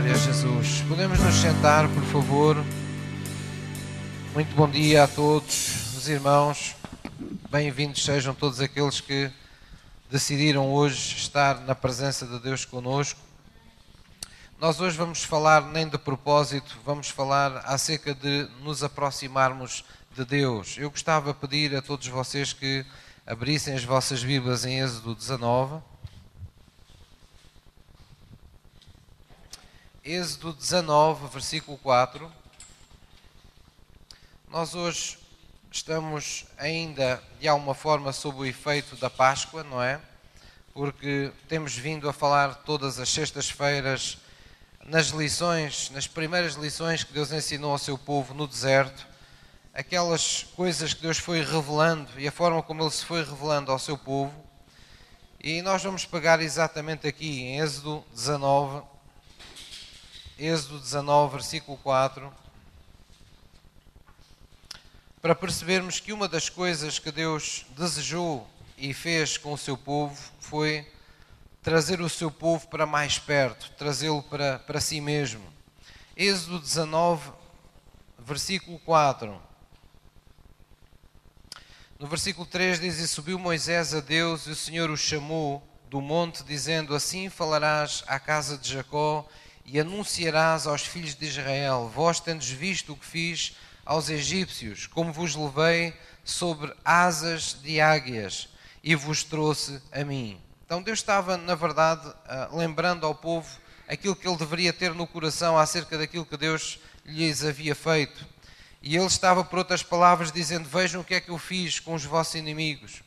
Glória a Jesus. Podemos nos sentar, por favor. Muito bom dia a todos os irmãos. Bem-vindos sejam todos aqueles que decidiram hoje estar na presença de Deus conosco. Nós hoje vamos falar nem de propósito, vamos falar acerca de nos aproximarmos de Deus. Eu gostava de pedir a todos vocês que abrissem as vossas Bíblias em Êxodo 19. Êxodo 19, versículo 4. Nós hoje estamos ainda, de alguma forma, sob o efeito da Páscoa, não é? Porque temos vindo a falar todas as sextas-feiras nas lições, nas primeiras lições que Deus ensinou ao seu povo no deserto, aquelas coisas que Deus foi revelando e a forma como Ele se foi revelando ao seu povo. E nós vamos pegar exatamente aqui em Êxodo 19, Êxodo 19, versículo 4, para percebermos que uma das coisas que Deus desejou e fez com o seu povo foi trazer o seu povo para mais perto, trazê-lo para, para si mesmo. Êxodo 19, versículo 4. No versículo 3 diz: E subiu Moisés a Deus, e o Senhor o chamou do monte, dizendo: Assim falarás à casa de Jacó e anunciarás aos filhos de Israel: Vós tendes visto o que fiz aos egípcios, como vos levei sobre asas de águias e vos trouxe a mim. Então Deus estava, na verdade, ah, lembrando ao povo aquilo que ele deveria ter no coração acerca daquilo que Deus lhes havia feito. E ele estava, por outras palavras, dizendo: Vejam o que é que eu fiz com os vossos inimigos.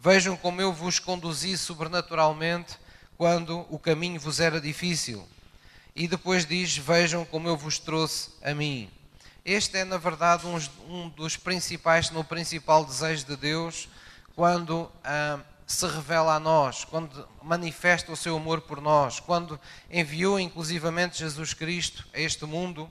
Vejam como eu vos conduzi sobrenaturalmente quando o caminho vos era difícil. E depois diz: Vejam como eu vos trouxe a mim. Este é, na verdade, um, dos principais, se não o principal desejo de Deus quando ah, se revela a nós, quando manifesta o seu amor por nós, quando enviou inclusivamente Jesus Cristo a este mundo.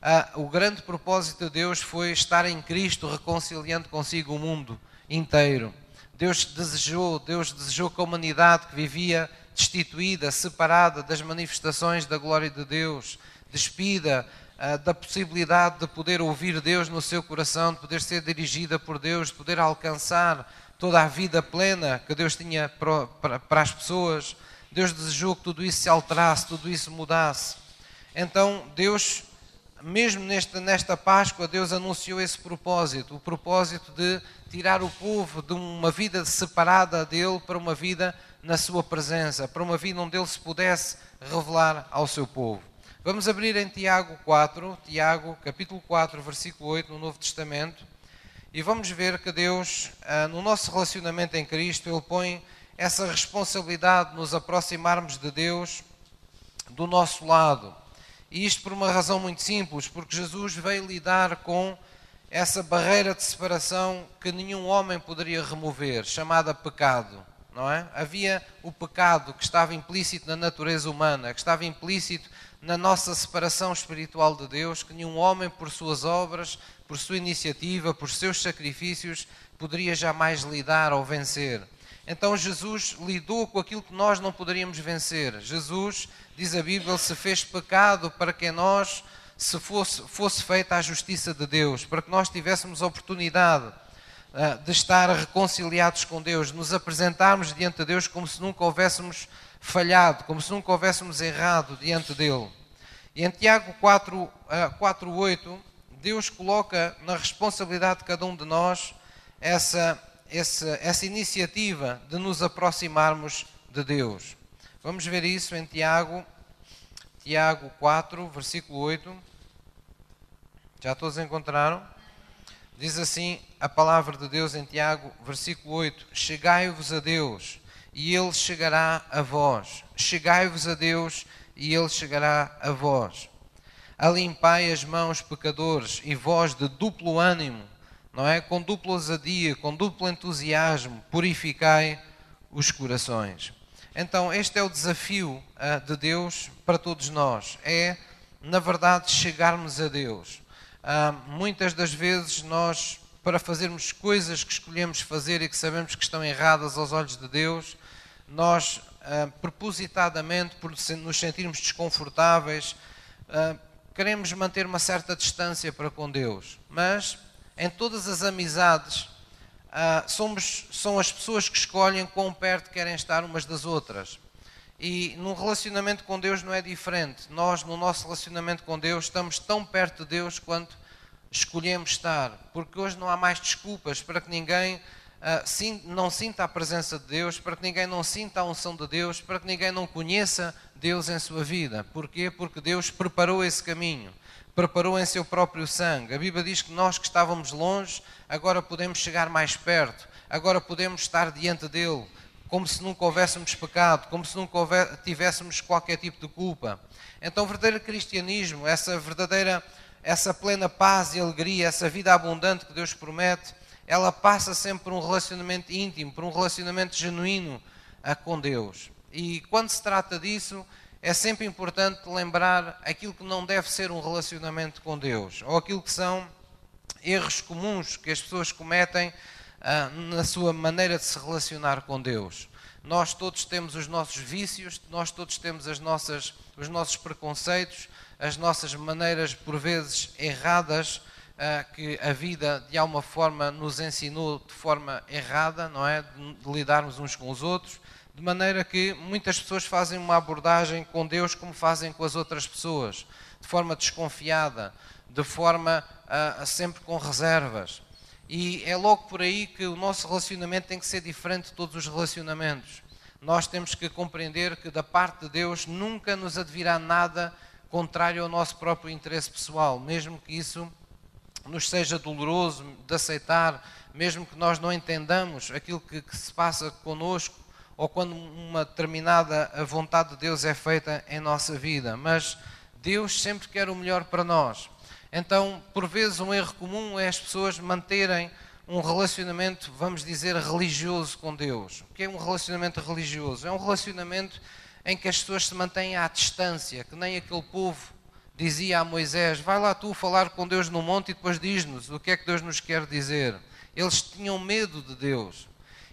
Ah, o grande propósito de Deus foi estar em Cristo reconciliando consigo o mundo inteiro. Deus desejou, Deus desejou que a humanidade que vivia destituída, separada das manifestações da glória de Deus, despida uh, da possibilidade de poder ouvir Deus no seu coração, de poder ser dirigida por Deus, de poder alcançar toda a vida plena que Deus tinha para, para, para as pessoas. Deus desejou que tudo isso se alterasse, tudo isso mudasse. Então, Deus, mesmo nesta, nesta Páscoa, Deus anunciou esse propósito: o propósito de tirar o povo de uma vida separada dele para uma vida na sua presença, para uma vida onde ele se pudesse revelar ao seu povo. Vamos abrir em Tiago 4, Tiago capítulo 4, versículo 8, no Novo Testamento, e vamos ver que Deus, ah, no nosso relacionamento em Cristo, Ele põe essa responsabilidade de nos aproximarmos de Deus do nosso lado. E isto por uma razão muito simples, porque Jesus veio lidar com essa barreira de separação que nenhum homem poderia remover, chamada pecado não é? Havia o pecado que estava implícito na natureza humana, que estava implícito na nossa separação espiritual de Deus, que nenhum homem, por suas obras, por sua iniciativa, por seus sacrifícios, poderia jamais lidar ou vencer. Então Jesus lidou com aquilo que nós não poderíamos vencer. Jesus, diz a Bíblia, se fez pecado para que nós se fosse, fosse feita a justiça de Deus, para que nós tivéssemos oportunidade de estar reconciliados com Deus, de nos apresentarmos diante de Deus como se nunca houvéssemos falhado, como se nunca houvéssemos errado diante dele. E em Tiago 4, 4 8, Deus coloca na responsabilidade de cada um de nós essa, essa, essa iniciativa de nos aproximarmos de Deus. Vamos ver isso em Tiago, Tiago 4, versículo 8. Já todos encontraram? Diz assim a palavra de Deus em Tiago, versículo 8: Chegai-vos a Deus, e Ele chegará a vós. Chegai-vos a Deus, e Ele chegará a vós. Alimpai as mãos, pecadores, e vós de duplo ânimo, não é? Com dupla ousadia, com duplo entusiasmo, purificai os corações. Então, este é o desafio uh, de Deus para todos nós: é, na verdade, chegarmos a Deus ah, muitas das vezes nós, para fazermos coisas que escolhemos fazer e que sabemos que estão erradas aos olhos de Deus, nós uh, propositadamente, por nos sentirmos desconfortáveis, uh, queremos manter uma certa distância para com Deus. Mas em todas as amizades, somos, são as pessoas que escolhem quão perto querem estar umas das outras. E num relacionamento com Deus não é diferente. Nós, no nosso relacionamento com Deus, estamos tão perto de Deus quanto escolhemos estar. Porque hoje não há mais desculpas para que ninguém uh, não sinta a presença de Deus, para que ninguém não sinta a unção de Deus, para que ninguém não conheça Deus em sua vida. Porquê? Porque Deus preparou esse caminho. Preparou em seu próprio sangue. A Bíblia diz que nós que estávamos longe, agora podemos chegar mais perto. Agora podemos estar diante dele como se nunca houvéssemos pecado, como se nunca tivéssemos qualquer tipo de culpa. Então, o verdadeiro cristianismo, essa verdadeira, essa plena paz e alegria, essa vida abundante que Deus promete, ela passa sempre por um relacionamento íntimo, por um relacionamento genuíno ah, com Deus. E quando se trata disso, é sempre importante lembrar aquilo que não deve ser um relacionamento com Deus, ou aquilo que são erros comuns que as pessoas cometem na sua maneira de se relacionar com Deus. Nós todos temos os nossos vícios, nós todos temos as nossas, os nossos preconceitos, as nossas maneiras, por vezes, erradas, ah, que a vida, de alguma forma, nos ensinou de forma errada, não é? De, lidarmos uns com os outros, de maneira que muitas pessoas fazem uma abordagem com Deus como fazem com as outras pessoas, de forma desconfiada, de forma uh, sempre com reservas. E é logo por aí que o nosso relacionamento tem que ser diferente de todos os relacionamentos. Nós temos que compreender que da parte de Deus nunca nos advirá nada contrário ao nosso próprio interesse pessoal, mesmo que isso nos seja doloroso de aceitar, mesmo que nós não entendamos aquilo que, que se passa conosco, ou quando uma determinada vontade de Deus é feita em nossa vida. Mas Deus sempre quer o melhor para nós. Então, por vezes, um erro comum é as pessoas manterem um relacionamento, vamos dizer, religioso com Deus. O que é um relacionamento religioso? É um relacionamento em que as pessoas se mantêm à distância, que nem aquele povo dizia a Moisés: Vai lá tu falar com Deus no monte e depois diz-nos o que é que Deus nos quer dizer. Eles tinham medo de Deus.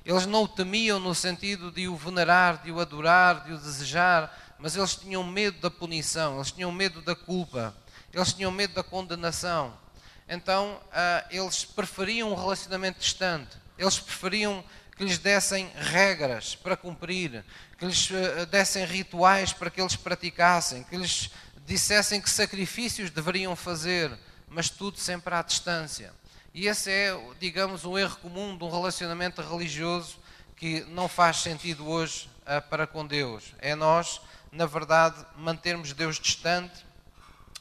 Eles não o temiam no sentido de o venerar, de o adorar, de o desejar, mas eles tinham medo da punição, eles tinham medo da culpa. Eles tinham medo da condenação. Então, ah, eles preferiam um relacionamento distante. Eles preferiam que lhes dessem regras para cumprir, que lhes ah, dessem rituais para que eles praticassem, que lhes dissessem que sacrifícios deveriam fazer, mas tudo sempre à distância. E esse é, digamos, um erro comum de um relacionamento religioso que não faz sentido hoje ah, para com Deus. É nós, na verdade, mantermos Deus distante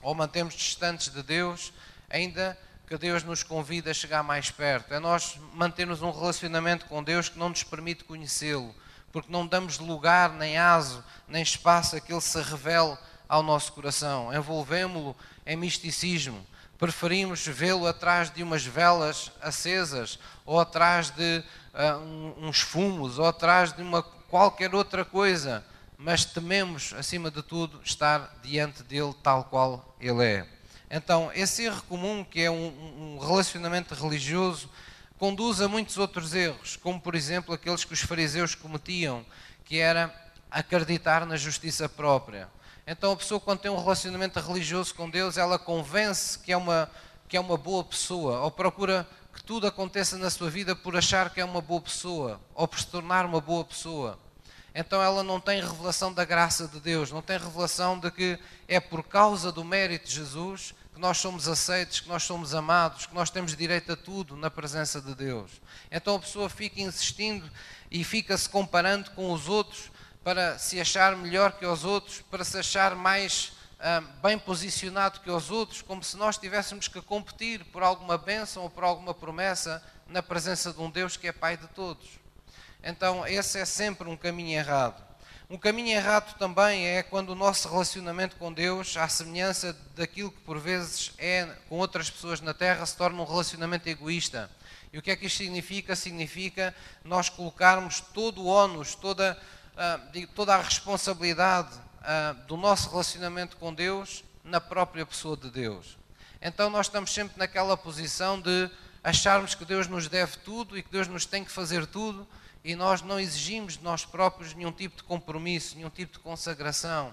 ou mantemos distantes de Deus, ainda que Deus nos convida a chegar mais perto. É nós mantermos um relacionamento com Deus que não nos permite conhecê-lo, porque não damos lugar, nem aso, nem espaço a que Ele se revele ao nosso coração. Envolvemos-lo em misticismo. Preferimos vê-lo atrás de umas velas acesas, ou atrás de uh, uns fumos, ou atrás de uma qualquer outra coisa mas tememos, acima de tudo, estar diante dele tal qual ele é. Então, esse erro comum, que é um, relacionamento religioso, conduz a muitos outros erros, como por exemplo aqueles que os fariseus cometiam, que era acreditar na justiça própria. Então, a pessoa, quando tem um relacionamento religioso com Deus, ela convence que é uma, que é uma boa pessoa, ou procura que tudo aconteça na sua vida por achar que é uma boa pessoa, ou por se tornar uma boa pessoa então ela não tem revelação da graça de Deus, não tem revelação de que é por causa do mérito de Jesus que nós somos aceitos, que nós somos amados, que nós temos direito a tudo na presença de Deus. Então a pessoa fica insistindo e fica-se comparando com os outros para se achar melhor que os outros, para se achar mais ah, bem posicionado que os outros, como se nós tivéssemos que competir por alguma bênção ou por alguma promessa na presença de um Deus que é Pai de todos. Então, esse é sempre um caminho errado. Um caminho errado também é quando o nosso relacionamento com Deus, à semelhança daquilo que por vezes é com outras pessoas na Terra, se torna um relacionamento egoísta. E o que é que isto significa? Significa nós colocarmos todo o ónus, toda, uh, toda a responsabilidade uh, do nosso relacionamento com Deus na própria pessoa de Deus. Então nós estamos sempre naquela posição de acharmos que Deus nos deve tudo e que Deus nos tem que fazer tudo e nós não exigimos de nós próprios nenhum tipo de compromisso, nenhum tipo de consagração,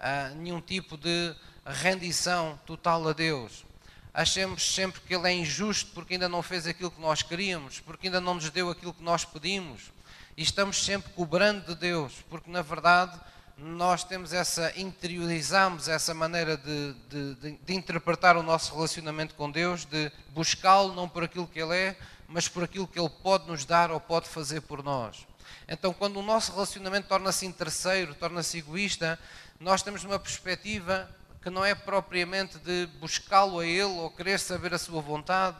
uh, nenhum tipo de rendição total a Deus. Achamos sempre que Ele é injusto porque ainda não fez aquilo que nós queríamos, porque ainda não nos deu aquilo que nós pedimos. E estamos sempre cobrando de Deus, porque na verdade nós temos essa, interiorizamos essa maneira de, de, de, de interpretar o nosso relacionamento com Deus, de buscá-lo não por aquilo que Ele é, mas por aquilo que Ele pode nos dar ou pode fazer por nós. Então, quando o nosso relacionamento torna-se interesseiro, torna-se egoísta, nós temos uma perspectiva que não é propriamente de buscá-lo a Ele ou querer saber a Sua vontade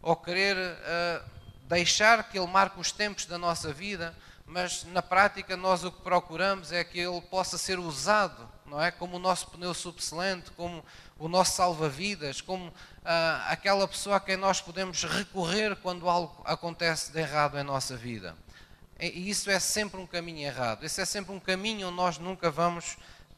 ou querer uh, deixar que Ele marque os tempos da nossa vida, mas na prática nós o que procuramos é que ele possa ser usado, não é? Como o nosso pneu subselente, como o nosso salva-vidas, como ah, aquela pessoa a quem nós podemos recorrer quando algo acontece de errado em nossa vida. E isso é sempre um caminho errado, esse é sempre um caminho onde nós nunca vamos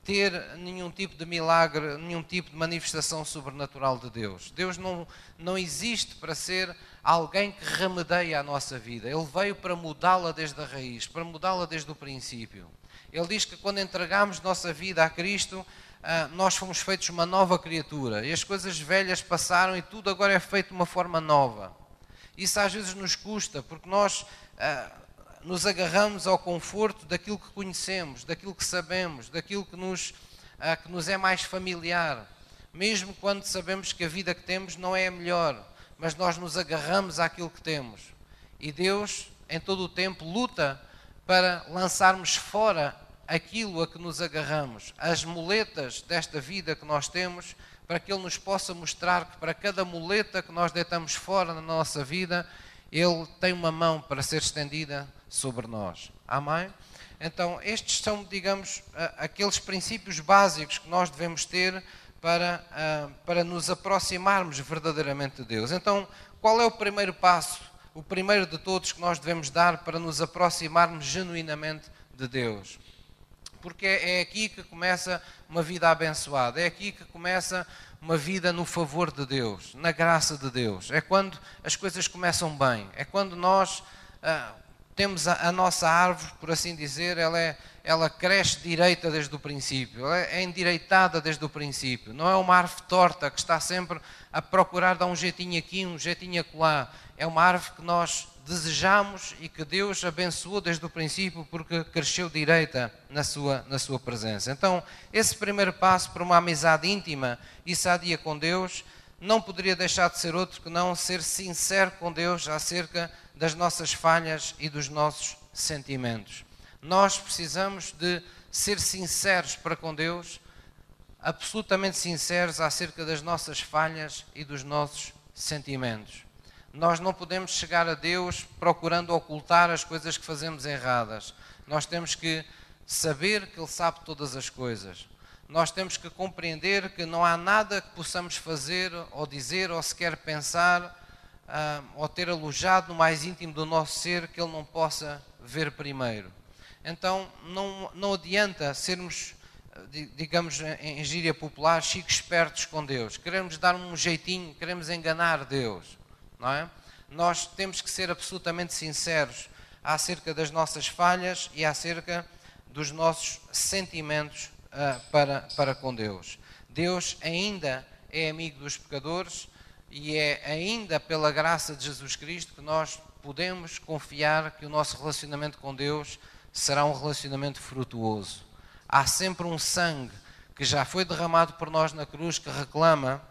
ter nenhum tipo de milagre, nenhum tipo de manifestação sobrenatural de Deus. Deus não, não existe para ser alguém que remedeia a nossa vida. Ele veio para mudá-la desde a raiz, para mudá-la desde o princípio. Ele diz que quando entregamos nossa vida a Cristo, ah, nós fomos feitos uma nova criatura. E as coisas velhas passaram e tudo agora é feito de uma forma nova. Isso às vezes nos custa, porque nós ah, nos agarramos ao conforto daquilo que conhecemos, daquilo que sabemos, daquilo que nos, ah, que nos é mais familiar. Mesmo quando sabemos que a vida que temos não é a melhor mas nós nos agarramos àquilo que temos. E Deus, em todo o tempo, luta para lançarmos fora aquilo a que nos agarramos, as muletas desta vida que nós temos, para que Ele nos possa mostrar que para cada muleta que nós deitamos fora na nossa vida, Ele tem uma mão para ser estendida sobre nós. Amém? Então, estes são, digamos, aqueles princípios básicos que nós devemos ter para, para nos aproximarmos verdadeiramente de Deus. Então, qual é o primeiro passo, o primeiro de todos que nós devemos dar para nos aproximarmos genuinamente de Deus? Porque é aqui que começa uma vida abençoada, é aqui que começa uma vida no favor de Deus, na graça de Deus. É quando as coisas começam bem, é quando nós uh, temos a, a nossa árvore, por assim dizer, ela é ela cresce direita desde o princípio, ela é endireitada desde o princípio. Não é uma árvore torta que está sempre a procurar dar um jeitinho aqui, um jeitinho acolá. É uma árvore que nós desejamos e que Deus abençoou desde o princípio porque cresceu direita na sua, na sua presença. Então, esse primeiro passo para uma amizade íntima e sadia com Deus não poderia deixar de ser outro que não ser sincero com Deus acerca das nossas falhas e dos nossos sentimentos. Nós precisamos de ser sinceros para com Deus, absolutamente sinceros acerca das nossas falhas e dos nossos sentimentos. Nós não podemos chegar a Deus procurando ocultar as coisas que fazemos erradas. Nós temos que saber que Ele sabe todas as coisas. Nós temos que compreender que não há nada que possamos fazer, ou dizer, ou sequer pensar, uh, ou ter alojado no mais íntimo do nosso ser que Ele não possa ver primeiro. Então não, não adianta sermos, digamos em gíria popular, chiques espertos com Deus. Queremos dar um jeitinho, queremos enganar Deus, não é? Nós temos que ser absolutamente sinceros acerca das nossas falhas e acerca dos nossos sentimentos uh, para, para com Deus. Deus ainda é amigo dos pecadores e é ainda pela graça de Jesus Cristo que nós podemos confiar que o nosso relacionamento com Deus será um relacionamento frutuoso. Há sempre um sangue que já foi derramado por nós na cruz que reclama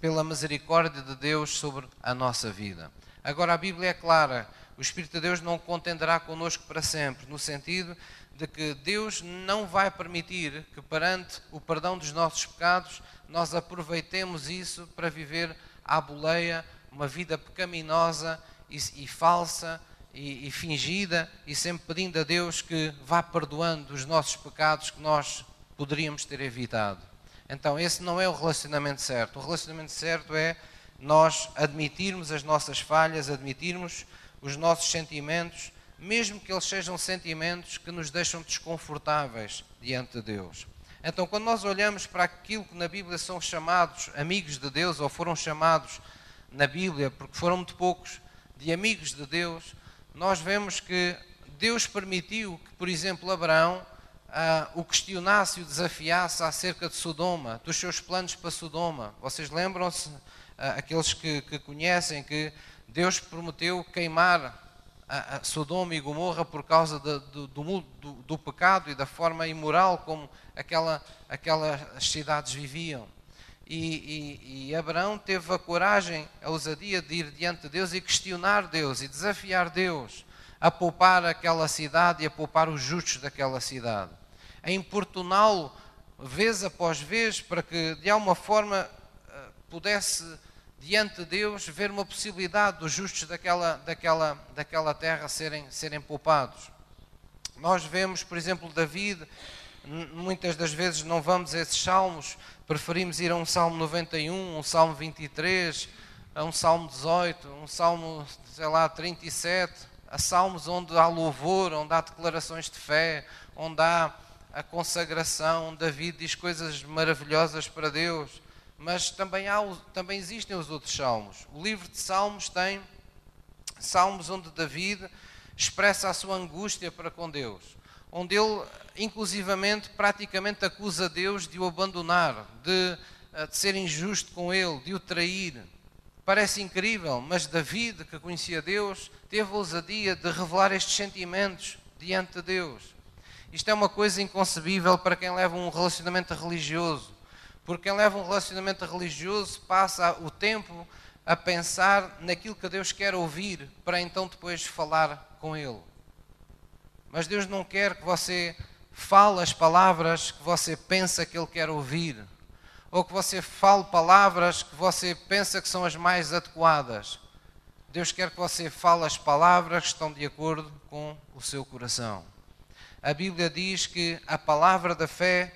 pela misericórdia de Deus sobre a nossa vida. Agora a Bíblia é clara, o Espírito de Deus não contenderá connosco para sempre, no sentido de que Deus não vai permitir que perante o perdão dos nossos pecados nós aproveitemos isso para viver à boleia uma vida pecaminosa e, e falsa e, e fingida e sempre pedindo a Deus que vá perdoando os nossos pecados que nós poderíamos ter evitado. Então, esse não é o relacionamento certo. O relacionamento certo é nós admitirmos as nossas falhas, admitirmos os nossos sentimentos, mesmo que eles sejam sentimentos que nos deixam desconfortáveis diante de Deus. Então, quando nós olhamos para aquilo que na Bíblia são chamados amigos de Deus, ou foram chamados na Bíblia, porque foram muito poucos, de amigos de Deus, nós vemos que Deus permitiu que, por exemplo, Abraão ah, o questionasse e o desafiasse acerca de Sodoma, dos seus planos para Sodoma. Vocês lembram-se, ah, aqueles que, que, conhecem, que Deus prometeu queimar a, a Sodoma e Gomorra por causa de, do, do, do, pecado e da forma imoral como aquela, aquelas cidades viviam. E, e, e, Abraão teve a coragem, a ousadia de ir diante de Deus e questionar Deus e desafiar Deus a poupar aquela cidade e a poupar os justos daquela cidade, a importuná-lo vez após vez para que de alguma forma eh, pudesse diante de Deus ver uma possibilidade dos justos daquela, daquela, daquela terra serem, serem poupados. Nós vemos, por exemplo, David, muitas das vezes não vamos a esses salmos, preferimos ir a um salmo 91, um salmo 23, a um salmo 18, um salmo, sei lá, 37, a salmos onde há louvor, onde há declarações de fé, onde há a consagração, David diz coisas maravilhosas para Deus, mas também, há, também existem os outros salmos. O livro de Salmos tem salmos onde David expressa a sua angústia para com Deus, onde ele, inclusivamente, praticamente acusa Deus de o abandonar, de, eh, de ser injusto com ele, de o trair, Parece incrível, mas David, que conhecia Deus, teve a ousadia de revelar estes sentimentos diante de Deus. Isto é uma coisa inconcebível para quem leva um relacionamento religioso. Porque quem leva um relacionamento religioso passa o tempo a pensar naquilo que Deus quer ouvir para então depois falar com Ele. Mas Deus não quer que você fale as palavras que você pensa que Ele quer ouvir ou que você fale palavras que você pensa que são as mais adequadas. Deus quer que você fale as palavras que estão de acordo com o seu coração. A Bíblia diz que a palavra da fé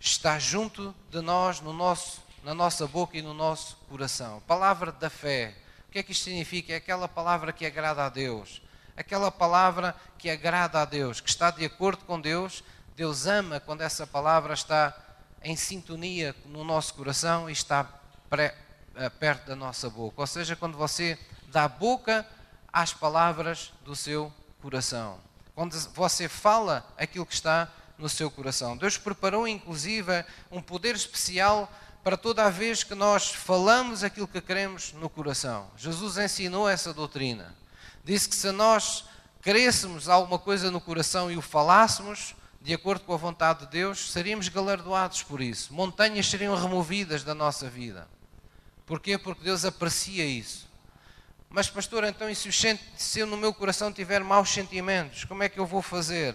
está junto de nós, no nosso, na nossa boca e no nosso coração. Palavra da fé. O que é que isto significa? É aquela palavra que agrada a Deus. Aquela palavra que agrada a Deus, que está de acordo com Deus. Deus ama quando essa palavra está em sintonia no nosso coração e está pré, eh, perto da nossa boca. Ou seja, quando você dá boca às palavras do seu coração. Quando você fala aquilo que está no seu coração. Deus preparou, inclusive, um poder especial para toda a vez que nós falamos aquilo que queremos no coração. Jesus ensinou essa doutrina. Disse que se nós querêssemos alguma coisa no coração e o falássemos, de acordo com a vontade de Deus, seríamos galardoados por isso. Montanhas seriam removidas da nossa vida. Porquê? Porque Deus aprecia isso. Mas, pastor, então, e se eu no meu coração tiver maus sentimentos, como é que eu vou fazer?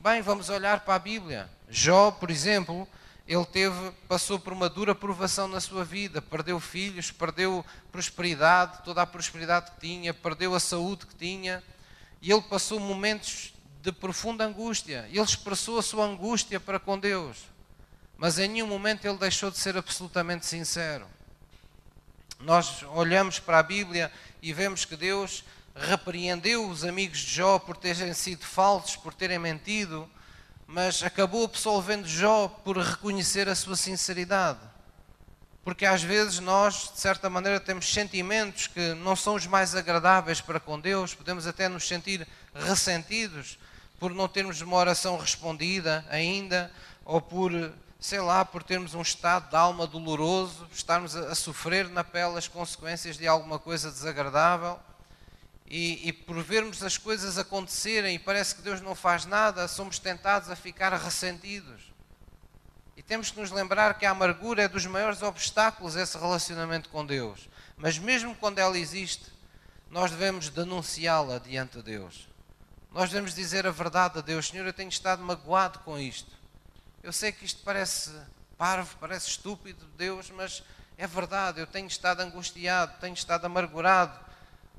Bem, vamos olhar para a Bíblia. Jó, por exemplo, ele teve, passou por uma dura provação na sua vida, perdeu filhos, perdeu prosperidade, toda a prosperidade que tinha, perdeu a saúde que tinha, e ele passou momentos de profunda angústia. Ele expressou a sua angústia para com Deus, mas em nenhum momento ele deixou de ser absolutamente sincero. Nós olhamos para a Bíblia e vemos que Deus repreendeu os amigos de Jó por terem sido falsos, por terem mentido, mas acabou absolvendo Jó por reconhecer a sua sinceridade. Porque às vezes nós, de certa maneira, temos sentimentos que não são os mais agradáveis para com Deus, podemos até nos sentir ressentidos, por não termos uma oração respondida ainda, ou por, sei lá, por termos um estado de alma doloroso, estarmos a, sofrer na pele as consequências de alguma coisa desagradável, e, e por vermos as coisas acontecerem e parece que Deus não faz nada, somos tentados a ficar ressentidos. E temos que nos lembrar que a amargura é dos maiores obstáculos a esse relacionamento com Deus. Mas mesmo quando ela existe, nós devemos denunciá-la diante de Deus. Nós devemos dizer a verdade a Deus: Senhor, eu tenho estado magoado com isto. Eu sei que isto parece parvo, parece estúpido, Deus, mas é verdade. Eu tenho estado angustiado, tenho estado amargurado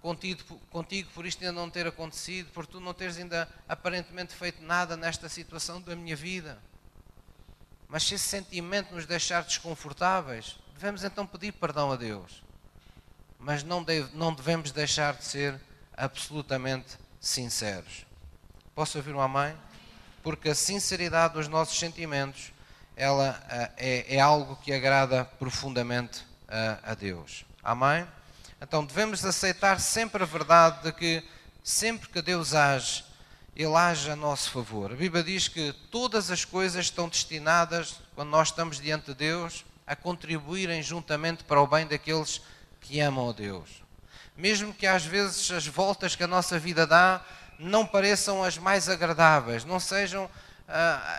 contigo, contigo por isto ainda não ter acontecido, por tu não teres ainda aparentemente feito nada nesta situação da minha vida. Mas se esse sentimento nos deixar desconfortáveis, devemos então pedir perdão a Deus. Mas não, deve, não devemos deixar de ser absolutamente sinceros. Posso ouvir uma mãe? Porque a sinceridade dos nossos sentimentos ela eh, é, é algo que agrada profundamente a, a Deus. Amém? Então devemos aceitar sempre a verdade de que sempre que Deus age, Ele age a nosso favor. A Bíblia diz que todas as coisas estão destinadas, quando nós estamos diante de Deus, a contribuírem juntamente para o bem daqueles que amam a Deus. Mesmo que às vezes as voltas que a nossa vida dá não pareçam as mais agradáveis, não sejam uh,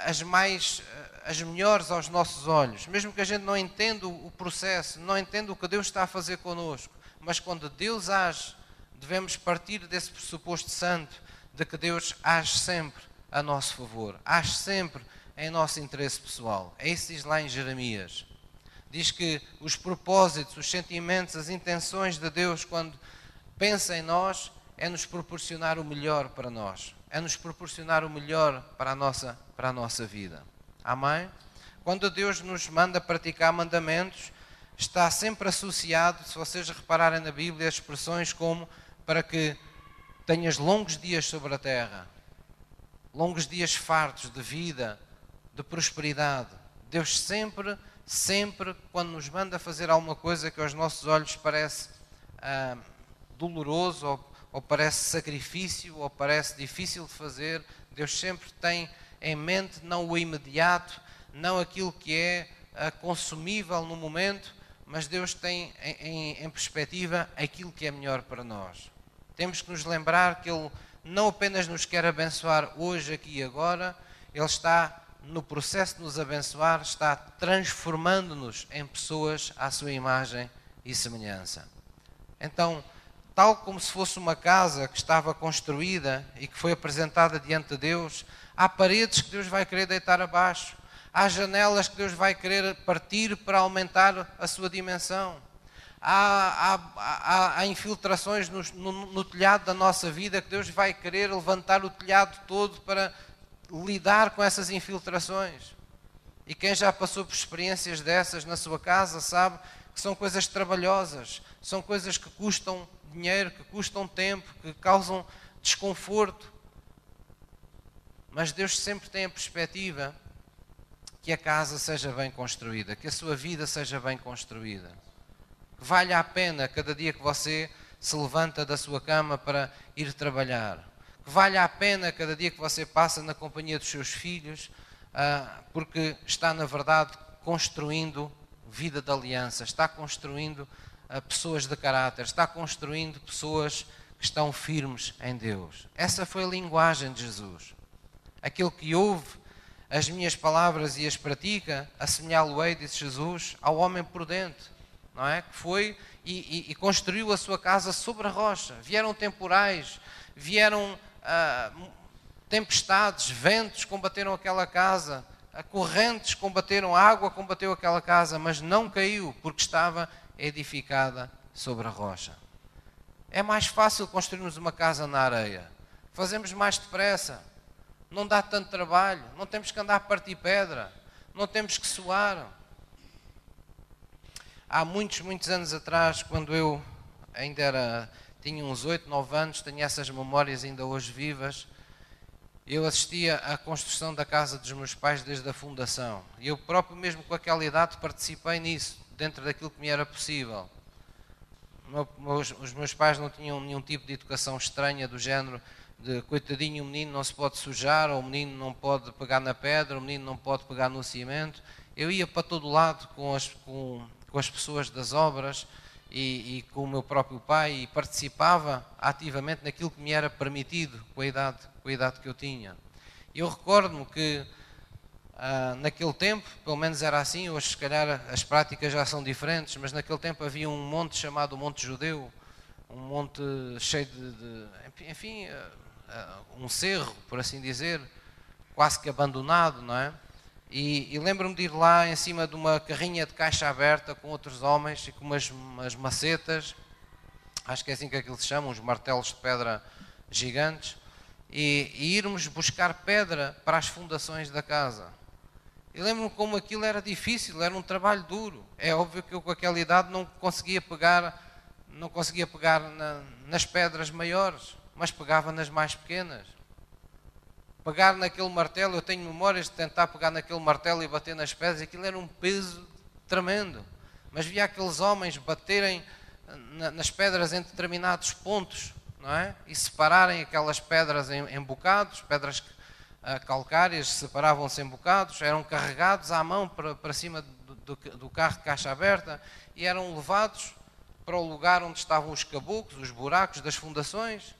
as mais uh, as melhores aos nossos olhos, mesmo que a gente não entenda o processo, não entenda o que Deus está a fazer connosco, mas quando Deus age, devemos partir desse pressuposto santo de que Deus age sempre a nosso favor, age sempre em nosso interesse pessoal. É isso que diz lá em Jeremias. Diz que os propósitos, os sentimentos, as intenções de Deus, quando pensa em nós, é nos proporcionar o melhor para nós, é nos proporcionar o melhor para a nossa, para a nossa vida. Amém? Quando Deus nos manda praticar mandamentos, está sempre associado, se vocês repararem na Bíblia, expressões como para que tenhas longos dias sobre a terra, longos dias fartos de vida, de prosperidade. Deus sempre sempre quando nos manda fazer alguma coisa que aos nossos olhos parece ah, doloroso ou, ou parece sacrifício ou parece difícil de fazer, Deus sempre tem em mente não o imediato, não aquilo que é ah, consumível no momento, mas Deus tem em, em, em perspectiva aquilo que é melhor para nós. Temos que nos lembrar que Ele não apenas nos quer abençoar hoje, aqui e agora, Ele está no processo de nos abençoar, está transformando-nos em pessoas à sua imagem e semelhança. Então, tal como se fosse uma casa que estava construída e que foi apresentada diante de Deus, há paredes que Deus vai querer deitar abaixo, há janelas que Deus vai querer partir para aumentar a sua dimensão. Há, há, há, há infiltrações no, no, no telhado da nossa vida que Deus vai querer levantar o telhado todo para lidar com essas infiltrações. E quem já passou por experiências dessas na sua casa sabe que são coisas trabalhosas, são coisas que custam dinheiro, que custam tempo, que causam desconforto. Mas Deus sempre tem a perspectiva que a casa seja bem construída, que a sua vida seja bem construída. Que valha a pena cada dia que você se levanta da sua cama para ir trabalhar que vale a pena cada dia que você passa na companhia dos seus filhos, ah, porque está, na verdade, construindo vida de aliança, está construindo ah, pessoas de caráter, está construindo pessoas que estão firmes em Deus. Essa foi a linguagem de Jesus. Aquele que ouve as minhas palavras e as pratica, assemelhá-lo-ei, disse Jesus, ao homem prudente, não é? Que foi e, e, e construiu a sua casa sobre a rocha. Vieram temporais, vieram ah, tempestades, ventos combateram aquela casa, correntes combateram, água combateu aquela casa, mas não caiu porque estava edificada sobre a rocha. É mais fácil construirmos uma casa na areia. Fazemos mais depressa. Não dá tanto trabalho. Não temos que andar a partir pedra. Não temos que suar. Há muitos, muitos anos atrás, quando eu ainda era tinha uns 8, 9 anos, tenho essas memórias ainda hoje vivas. Eu assistia à construção da casa dos meus pais desde a fundação. E eu próprio, mesmo com aquela idade, participei nisso, dentro daquilo que me era possível. Os meus pais não tinham nenhum tipo de educação estranha do género de coitadinho, o menino não se pode sujar, ou o menino não pode pegar na pedra, o menino não pode pegar no cimento. Eu ia para todo lado com as, com, com as pessoas das obras, e, e, com o meu próprio pai e participava ativamente naquilo que me era permitido com a idade, com a idade que eu tinha. Eu recordo-me que ah, naquele tempo, pelo menos era assim, hoje se calhar as práticas já são diferentes, mas naquele tempo havia um monte chamado Monte Judeu, um monte cheio de, de enfim, ah, um cerro, por assim dizer, quase que abandonado, não é? E, e lembro-me de ir lá em cima de uma carrinha de caixa aberta com outros homens e com umas, umas macetas, acho que é assim que aquilo se chama, uns martelos de pedra gigantes, e, e irmos buscar pedra para as fundações da casa. E lembro-me como aquilo era difícil, era um trabalho duro. É óbvio que eu com aquela idade não conseguia pegar, não conseguia pegar na, nas pedras maiores, mas pegava nas mais pequenas pegar naquele martelo, eu tenho memórias de tentar pegar naquele martelo e bater nas pedras, aquilo era um peso tremendo. Mas via aqueles homens baterem nas pedras em determinados pontos não é? E separarem aquelas pedras em, bocados, pedras uh, calcárias separavam-se em bocados, eram carregados à mão para, cima do, do carro de caixa aberta e eram levados para o lugar onde estavam os caboclos, os buracos das fundações.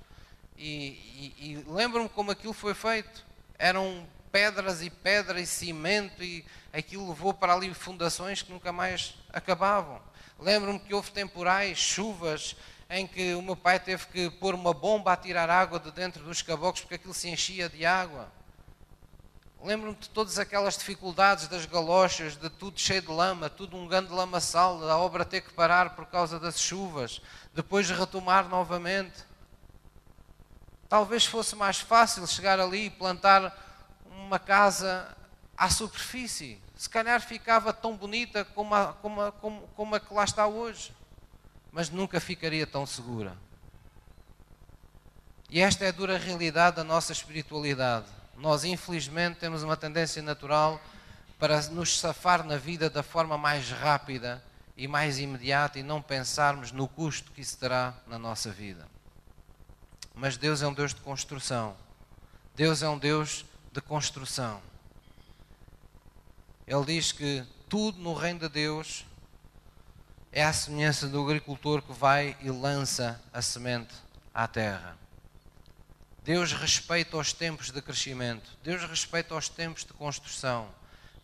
E, e, e lembro-me como aquilo foi feito. Eram pedras e pedra e cimento e aquilo levou para ali fundações que nunca mais acabavam. Lembro-me que houve temporais, chuvas, em que o meu pai teve que pôr uma bomba a tirar água de dentro dos caboclos porque aquilo se enchia de água. Lembro-me de todas aquelas dificuldades das galochas, de tudo cheio de lama, tudo um grande lamaçal, a obra ter que parar por causa das chuvas, depois retomar novamente. Talvez fosse mais fácil chegar ali e plantar uma casa à superfície. Se calhar ficava tão bonita como a, como, a, como, como a que lá está hoje, mas nunca ficaria tão segura. E esta é a dura realidade da nossa espiritualidade. Nós, infelizmente, temos uma tendência natural para nos safar na vida da forma mais rápida e mais imediata e não pensarmos no custo que isso terá na nossa vida. Mas Deus é um Deus de construção. Deus é um Deus de construção. Ele diz que tudo no reino de Deus é a semelhança do agricultor que vai e lança a semente à terra. Deus respeita os tempos de crescimento, Deus respeita os tempos de construção.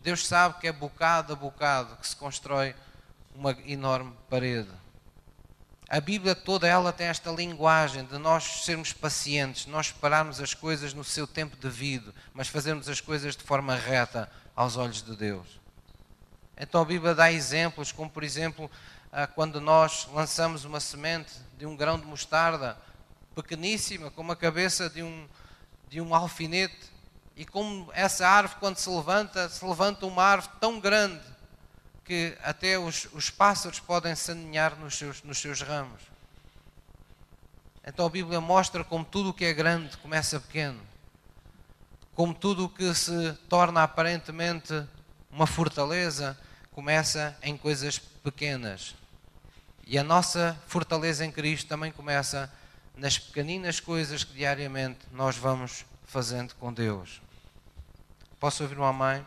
Deus sabe que é bocado a bocado que se constrói uma enorme parede. A Bíblia toda ela tem esta linguagem de nós sermos pacientes, nós esperarmos as coisas no seu tempo devido, mas fazermos as coisas de forma reta aos olhos de Deus. Então a Bíblia dá exemplos, como por exemplo, ah, quando nós lançamos uma semente de um grão de mostarda, pequeníssima, como a cabeça de um, de um alfinete, e como essa árvore, quando se levanta, se levanta uma árvore tão grande que até os, os pássaros podem se aninhar nos seus, nos seus ramos. Então a Bíblia mostra como tudo o que é grande começa pequeno, como tudo o que se torna aparentemente uma fortaleza começa em coisas pequenas. E a nossa fortaleza em Cristo também começa nas pequeninas coisas que diariamente nós vamos fazendo com Deus. Posso ouvir uma mãe?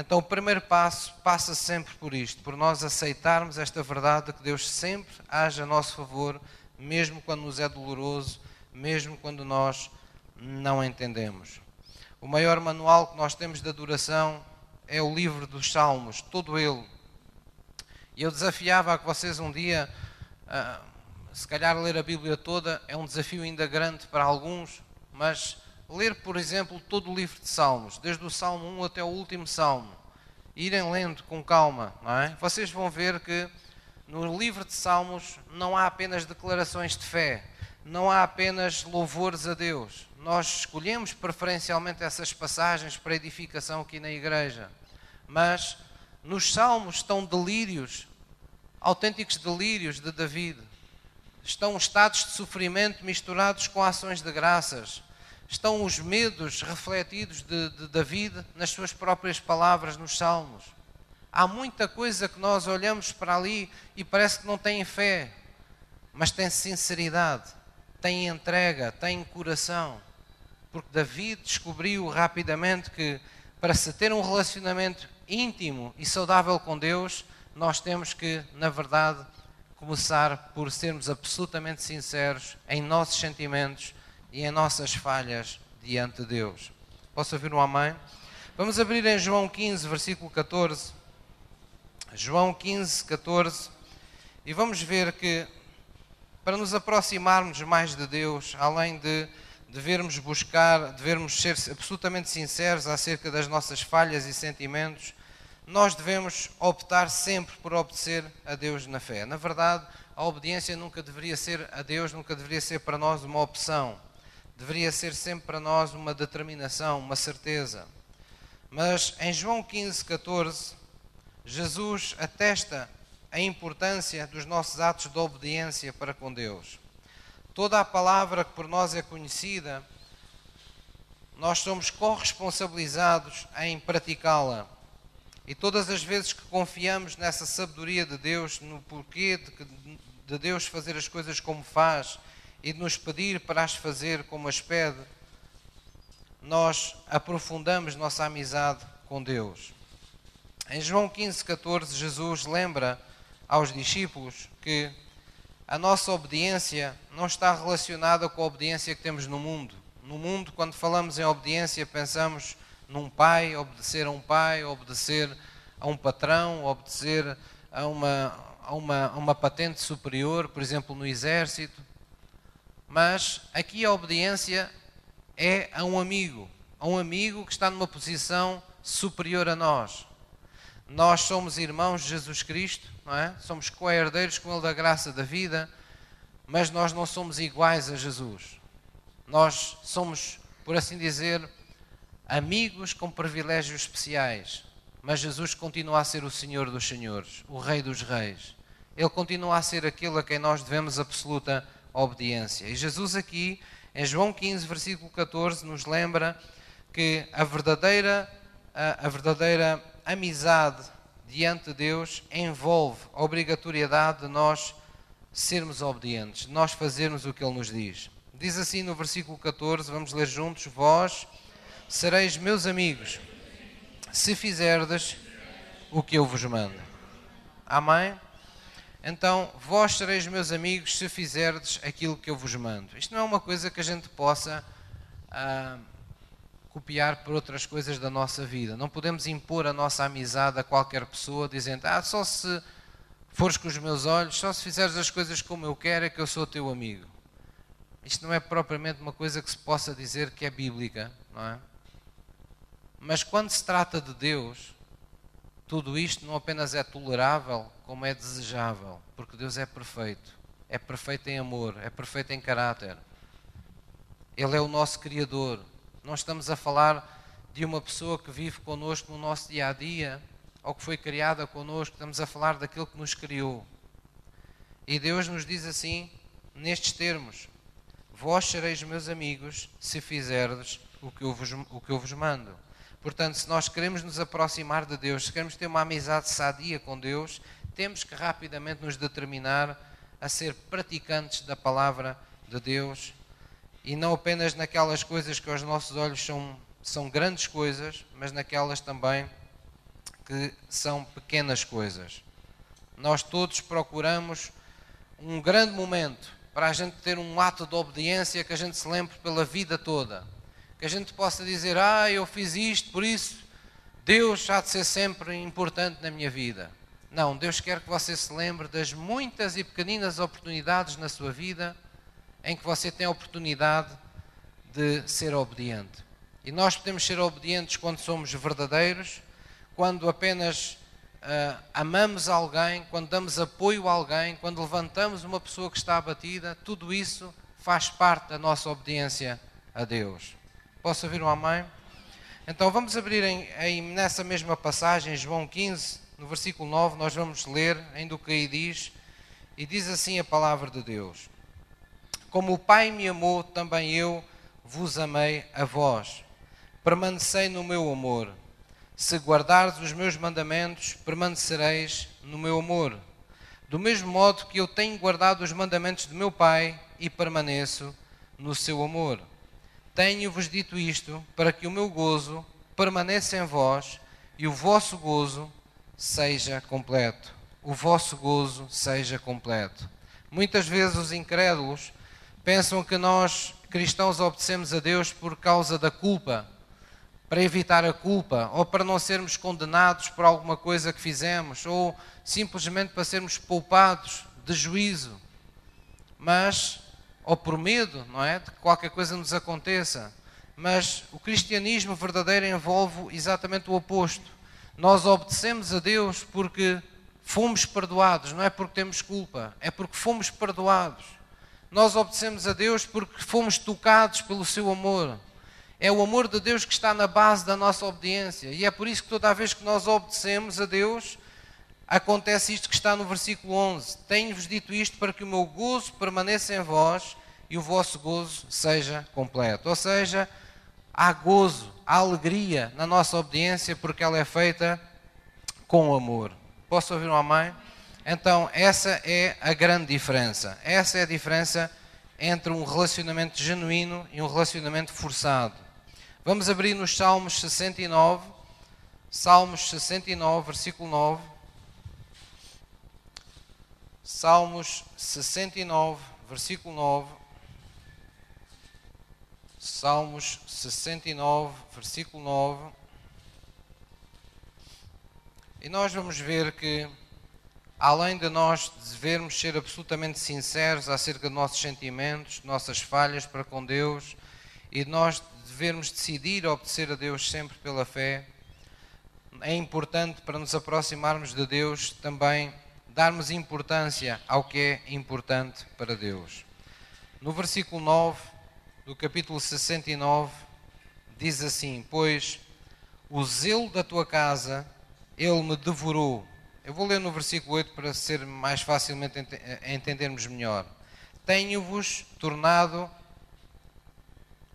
Então, o primeiro passo passa sempre por isto, por nós aceitarmos esta verdade de que Deus sempre age a nosso favor, mesmo quando nos é doloroso, mesmo quando nós não entendemos. O maior manual que nós temos de adoração é o livro dos Salmos, todo ele. E eu desafiava a que vocês um dia uh, se calhar ler a Bíblia toda é um desafio ainda grande para alguns, mas ler, por exemplo, todo o livro de Salmos, desde o Salmo 1 até o último Salmo, irem lendo com calma, é? Vocês vão ver que no livro de Salmos não há apenas declarações de fé, não há apenas louvores a Deus. Nós escolhemos preferencialmente essas passagens para edificação aqui na igreja, mas nos Salmos estão delírios, autênticos delírios de David estão estados de sofrimento misturados com ações de graças, estão os medos refletidos de, de David nas suas próprias palavras nos Salmos. Há muita coisa que nós olhamos para ali e parece que não tem fé, mas tem sinceridade, tem entrega, tem coração. Porque David descobriu rapidamente que para se ter um relacionamento íntimo e saudável com Deus, nós temos que, na verdade, começar por sermos absolutamente sinceros em nossos sentimentos e em nossas falhas diante de Deus. Posso ouvir um amém? Vamos abrir em João 15, versículo 14. João 15, 14. E vamos ver que para nos aproximarmos mais de Deus, além de devermos buscar, devermos ser absolutamente sinceros acerca das nossas falhas e sentimentos, nós devemos optar sempre por obedecer a Deus na fé. Na verdade, a obediência nunca deveria ser a Deus, nunca deveria ser para nós uma opção. Deveria ser sempre para nós uma determinação, uma certeza. Mas em João 15, 14, Jesus atesta a importância dos nossos atos de obediência para com Deus. Toda a palavra que por nós é conhecida, nós somos corresponsabilizados em praticá-la. E todas as vezes que confiamos nessa sabedoria de Deus, no porquê de, de Deus fazer as coisas como faz e de nos pedir para as fazer como as pede, nós aprofundamos nossa amizade com Deus. Em João 15, 14, Jesus lembra aos discípulos que a nossa obediência não está relacionada com a obediência que temos no mundo. No mundo, quando falamos em obediência, pensamos num pai, obedecer a um pai, obedecer a um patrão, obedecer a uma, a uma, a uma patente superior, por exemplo, no exército. Mas aqui a obediência é a um amigo, a um amigo que está numa posição superior a nós. Nós somos irmãos de Jesus Cristo, não é? Somos co-herdeiros com Ele da graça da vida, mas nós não somos iguais a Jesus. Nós somos, por assim dizer, amigos com privilégios especiais. Mas Jesus continua a ser o Senhor dos Senhores, o Rei dos Reis. Ele continua a ser aquele a quem nós devemos absoluta obediência. E Jesus aqui, em João 15, versículo 14, nos lembra que a verdadeira, a, a verdadeira amizade diante de Deus envolve a obrigatoriedade de nós sermos obedientes, de nós fazermos o que Ele nos diz. Diz assim no versículo 14, vamos ler juntos: Vós sereis meus amigos, se fizerdes o que eu vos mando. Amém? Então, vós sereis meus amigos se fizerdes aquilo que eu vos mando. Isto não é uma coisa que a gente possa ah, copiar por outras coisas da nossa vida. Não podemos impor a nossa amizade a qualquer pessoa dizendo, ah, só se fores com os meus olhos, só se fizeres as coisas como eu quero é que eu sou teu amigo. Isto não é propriamente uma coisa que se possa dizer que é bíblica, não é? Mas quando se trata de Deus, tudo isto não apenas é tolerável, como é desejável, porque Deus é perfeito. É perfeito em amor, é perfeito em caráter. Ele é o nosso Criador. Não estamos a falar de uma pessoa que vive connosco no nosso dia a dia, ou que foi criada connosco, estamos a falar daquilo que nos criou. E Deus nos diz assim, nestes termos: Vós sereis meus amigos se fizerdes o que eu vos, o que eu vos mando. Portanto, se nós queremos nos aproximar de Deus, se queremos ter uma amizade sadia com Deus, temos que rapidamente nos determinar a ser praticantes da palavra de Deus e não apenas naquelas coisas que aos nossos olhos são, são grandes coisas, mas naquelas também que são pequenas coisas. Nós todos procuramos um grande momento para a gente ter um ato de obediência que a gente se lembre pela vida toda que a gente possa dizer: Ah, eu fiz isto, por isso Deus há de ser sempre importante na minha vida. Não, Deus quer que você se lembre das muitas e pequeninas oportunidades na sua vida em que você tem a oportunidade de ser obediente. E nós podemos ser obedientes quando somos verdadeiros, quando apenas uh, amamos alguém, quando damos apoio a alguém, quando levantamos uma pessoa que está abatida, tudo isso faz parte da nossa obediência a Deus. Posso ouvir um amém? Então vamos abrir em, em, nessa mesma passagem, João 15, no versículo 9, nós vamos ler ainda o que aí diz, e diz assim a palavra de Deus: Como o Pai me amou, também eu vos amei a vós. Permanecei no meu amor. Se guardardes os meus mandamentos, permanecereis no meu amor. Do mesmo modo que eu tenho guardado os mandamentos do meu Pai e permaneço no seu amor. Tenho-vos dito isto para que o meu gozo permaneça em vós e o vosso gozo seja completo. O vosso gozo seja completo. Muitas vezes os incrédulos pensam que nós cristãos obedecemos a Deus por causa da culpa, para evitar a culpa, ou para não sermos condenados por alguma coisa que fizemos, ou simplesmente para sermos poupados de juízo. Mas ou por medo, não é? De que qualquer coisa nos aconteça. Mas o cristianismo verdadeiro envolve exatamente o oposto. Nós obedecemos a Deus porque fomos perdoados, não é porque temos culpa, é porque fomos perdoados. Nós obedecemos a Deus porque fomos tocados pelo seu amor. É o amor de Deus que está na base da nossa obediência. E é por isso que toda vez que nós obedecemos a Deus, acontece isto que está no versículo 11: Tenho-vos dito isto para que o meu gozo permaneça em vós e o vosso gozo seja completo. Ou seja, há gozo, há alegria na nossa obediência porque ela é feita com amor. Posso ouvir um amém? Então, essa é a grande diferença. Essa é a diferença entre um relacionamento genuíno e um relacionamento forçado. Vamos abrir nos Salmos 69, Salmos 69, versículo 9. Salmos 69, versículo 9. Salmos 69, versículo 9. E nós vamos ver que, além de nós devermos ser absolutamente sinceros acerca de nossos sentimentos, nossas falhas para com Deus, e de nós devermos decidir obedecer a Deus sempre pela fé, é importante para nos aproximarmos de Deus também darmos importância ao que é importante para Deus. No versículo 9 do capítulo 69, diz assim: Pois o zelo da tua casa ele me devorou. Eu vou ler no versículo 8 para ser mais facilmente entendermos melhor. Tenho-vos tornado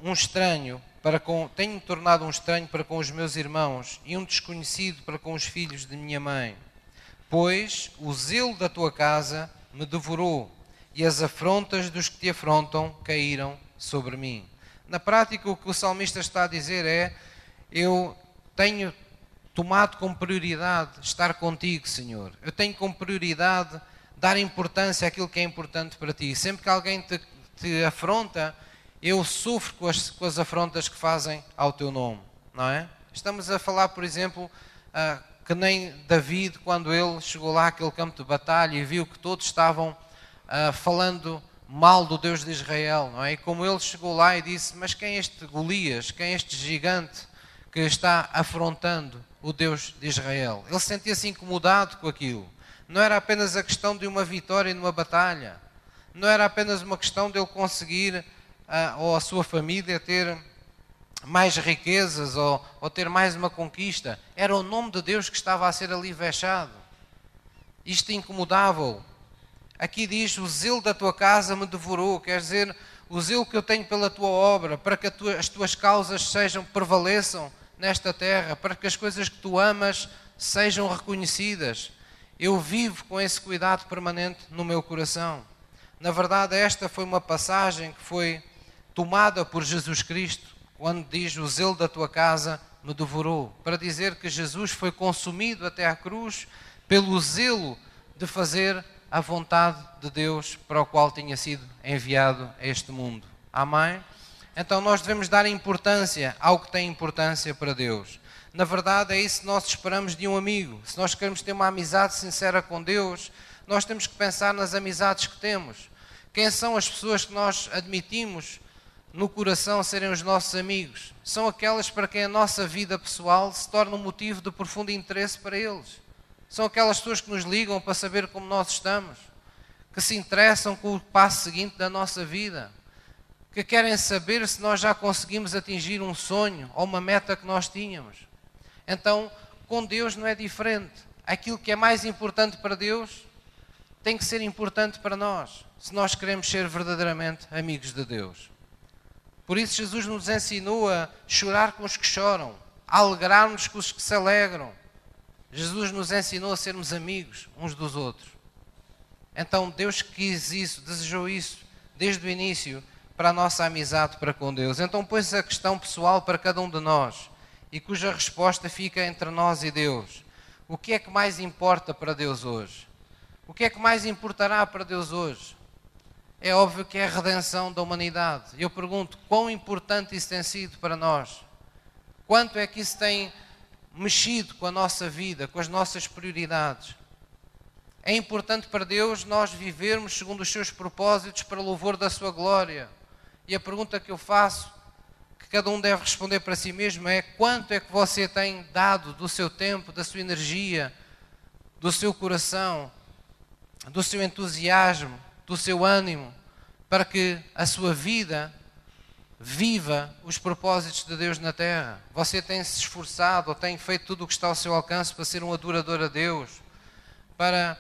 um estranho para com tenho tornado um estranho para com os meus irmãos e um desconhecido para com os filhos de minha mãe pois o zelo da tua casa me devorou e as afrontas dos que te afrontam caíram sobre mim. Na prática, o que o salmista está a dizer é: Eu tenho tomado como prioridade estar contigo, Senhor. Eu tenho como prioridade dar importância àquilo que é importante para ti. Sempre que alguém te, te afronta, eu sofro com as, com as afrontas que fazem ao teu nome, não é? Estamos a falar, por exemplo, uh, que nem David, quando ele chegou lá àquele campo de batalha e viu que todos estavam uh, falando mal do Deus de Israel, não é? E como ele chegou lá e disse: Mas quem é este Golias? Quem é este gigante que está afrontando o Deus de Israel? Ele sentia-se incomodado com aquilo. Não era apenas a questão de uma vitória numa batalha, não era apenas uma questão de ele conseguir, uh, ou a sua família, ter mais riquezas ou, ou ter mais uma conquista. Era o nome de Deus que estava a ser ali vexado. Isto incomodava-o. Aqui diz: O zelo da tua casa me devorou. Quer dizer, o zelo que eu tenho pela tua obra, para que tua, as tuas causas sejam, prevaleçam nesta terra, para que as coisas que tu amas sejam reconhecidas. Eu vivo com esse cuidado permanente no meu coração. Na verdade, esta foi uma passagem que foi tomada por Jesus Cristo quando diz o zelo da tua casa me devorou, para dizer que Jesus foi consumido até à cruz pelo zelo de fazer a vontade de Deus para o qual tinha sido enviado a este mundo. Amém? Então nós devemos dar importância ao que tem importância para Deus. Na verdade, é isso que nós esperamos de um amigo. Se nós queremos ter uma amizade sincera com Deus, nós temos que pensar nas amizades que temos. Quem são as pessoas que nós admitimos no coração serem os nossos amigos. São aquelas para quem a nossa vida pessoal se torna um motivo de profundo interesse para eles. São aquelas pessoas que nos ligam para saber como nós estamos, que se interessam com o passo seguinte da nossa vida, que querem saber se nós já conseguimos atingir um sonho ou uma meta que nós tínhamos. Então, com Deus não é diferente. Aquilo que é mais importante para Deus tem que ser importante para nós, se nós queremos ser verdadeiramente amigos de Deus. Por isso, Jesus nos ensinou a chorar com os que choram, a alegrar-nos com os que se alegram. Jesus nos ensinou a sermos amigos uns dos outros. Então, Deus quis isso, desejou isso desde o início para a nossa amizade para com Deus. Então, pôs a questão pessoal para cada um de nós e cuja resposta fica entre nós e Deus. O que é que mais importa para Deus hoje? O que é que mais importará para Deus hoje? é óbvio que é a redenção da humanidade. Eu pergunto, quão importante isso tem sido para nós? Quanto é que isso tem mexido com a nossa vida, com as nossas prioridades? É importante para Deus nós vivermos segundo os seus propósitos para louvor da sua glória. E a pergunta que eu faço, que cada um deve responder para si mesmo, é: quanto é que você tem dado do seu tempo, da sua energia, do seu coração, do seu entusiasmo do seu ânimo, para que a sua vida viva os propósitos de Deus na terra. Você tem se esforçado ou tem feito tudo o que está ao seu alcance para ser um adorador a Deus, para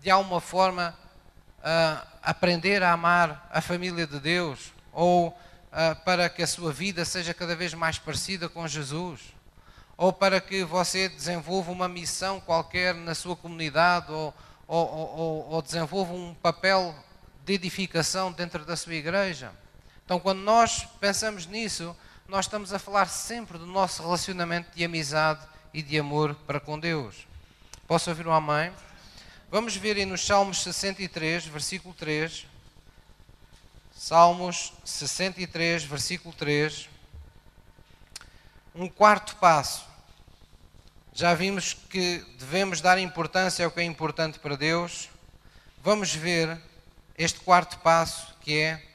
de alguma forma uh, aprender a amar a família de Deus ou uh, para que a sua vida seja cada vez mais parecida com Jesus ou para que você desenvolva uma missão qualquer na sua comunidade ou ou, ou, ou desenvolve um papel de edificação dentro da sua igreja. Então, quando nós pensamos nisso, nós estamos a falar sempre do nosso relacionamento de amizade e de amor para com Deus. Posso ouvir um amém? Vamos ver aí nos Salmos 63, versículo 3. Salmos 63, versículo 3. Um quarto passo. Já vimos que devemos dar importância ao que é importante para Deus. Vamos ver este quarto passo que é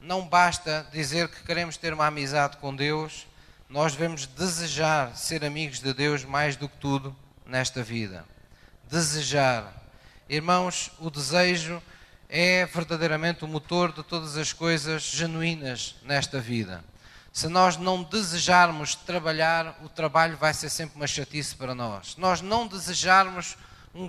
não basta dizer que queremos ter uma amizade com Deus, nós devemos desejar ser amigos de Deus mais do que tudo nesta vida. Desejar. Irmãos, o desejo é verdadeiramente o motor de todas as coisas genuínas nesta vida. Se nós não desejarmos trabalhar, o trabalho vai ser sempre uma chatice para nós. Se nós não desejarmos um,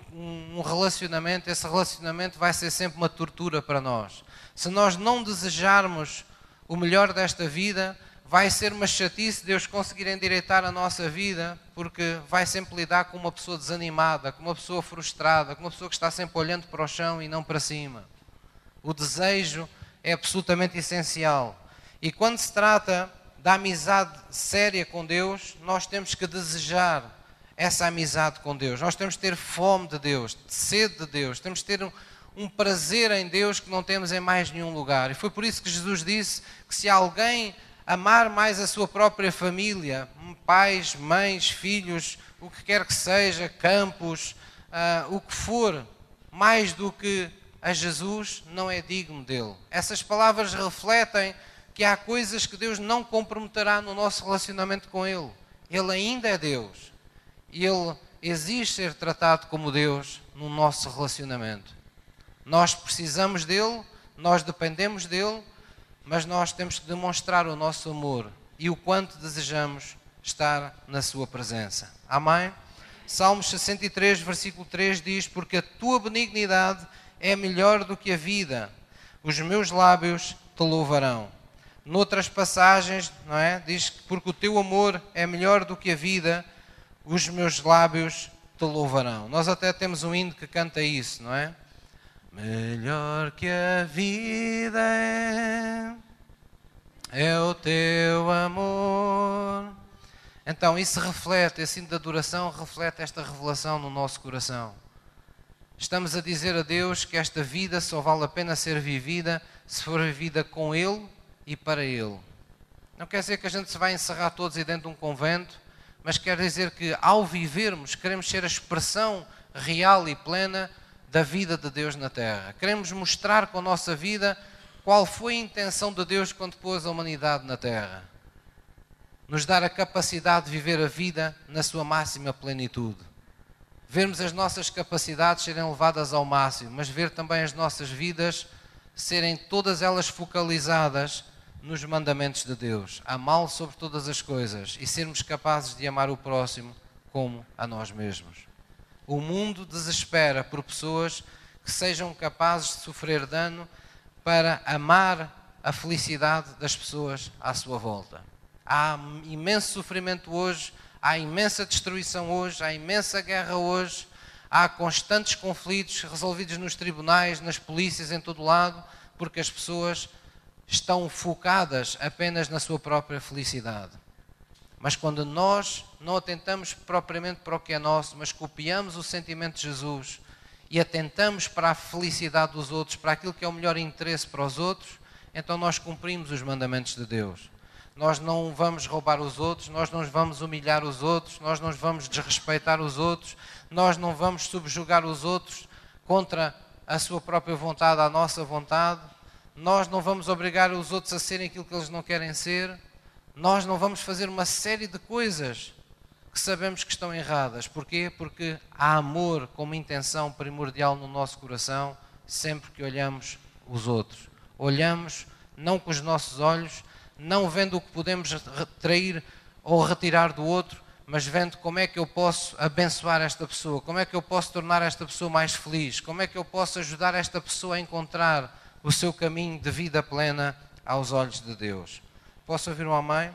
um, relacionamento, esse relacionamento vai ser sempre uma tortura para nós. Se nós não desejarmos o melhor desta vida, vai ser uma chatice Deus conseguir endireitar a nossa vida, porque vai sempre lidar com uma pessoa desanimada, com uma pessoa frustrada, com uma pessoa que está sempre olhando para o chão e não para cima. O desejo é absolutamente essencial. E quando se trata da amizade séria com Deus, nós temos que desejar essa amizade com Deus. Nós temos que ter fome de Deus, de sede de Deus, temos que ter um, prazer em Deus que não temos em mais nenhum lugar. E foi por isso que Jesus disse que se alguém amar mais a sua própria família, pais, mães, filhos, o que quer que seja, campos, uh, o que for, mais do que a Jesus, não é digno dele. Essas palavras refletem que há coisas que Deus não comprometerá no nosso relacionamento com Ele. Ele ainda é Deus. E Ele exige ser tratado como Deus no nosso relacionamento. Nós precisamos dele, nós dependemos dele, mas nós temos que demonstrar o nosso amor e o quanto desejamos estar na sua presença. Amém? Salmos 63, versículo 3 diz: Porque a tua benignidade é melhor do que a vida, os meus lábios te louvarão. Noutras passagens, não é? Diz que porque o teu amor é melhor do que a vida, os meus lábios te louvarão. Nós até temos um hino que canta isso, não é? Melhor que a vida é, é o teu amor. Então, isso reflete, esse hino de adoração reflete esta revelação no nosso coração. Estamos a dizer a Deus que esta vida só vale a pena ser vivida se for vivida com Ele e para Ele. Não quer dizer que a gente se vai encerrar todos aí dentro de um convento, mas quer dizer que ao vivermos, queremos ser a expressão real e plena da vida de Deus na Terra. Queremos mostrar com a nossa vida qual foi a intenção de Deus quando pôs a humanidade na Terra. Nos dar a capacidade de viver a vida na sua máxima plenitude. Vermos as nossas capacidades serem levadas ao máximo, mas ver também as nossas vidas serem todas elas focalizadas nos mandamentos de Deus, amá-lo sobre todas as coisas e sermos capazes de amar o próximo como a nós mesmos. O mundo desespera por pessoas que sejam capazes de sofrer dano para amar a felicidade das pessoas à sua volta. Há imenso sofrimento hoje, há imensa destruição hoje, há imensa guerra hoje, há constantes conflitos resolvidos nos tribunais, nas polícias, em todo lado, porque as pessoas estão focadas apenas na sua própria felicidade. Mas quando nós não atentamos propriamente para o que é nosso, mas copiamos o sentimento de Jesus e atentamos para a felicidade dos outros, para aquilo que é o melhor interesse para os outros, então nós cumprimos os mandamentos de Deus. Nós não vamos roubar os outros, nós não vamos humilhar os outros, nós não vamos desrespeitar os outros, nós não vamos subjugar os outros contra a sua própria vontade, a nossa vontade, nós não vamos obrigar os outros a serem aquilo que eles não querem ser nós não vamos fazer uma série de coisas que sabemos que estão erradas. Porquê? Porque há amor como intenção primordial no nosso coração sempre que olhamos os outros. Olhamos não com os nossos olhos, não vendo o que podemos retrair ou retirar do outro, mas vendo como é que eu posso abençoar esta pessoa, como é que eu posso tornar esta pessoa mais feliz, como é que eu posso ajudar esta pessoa a encontrar o seu caminho de vida plena aos olhos de Deus. Posso ouvir um amém?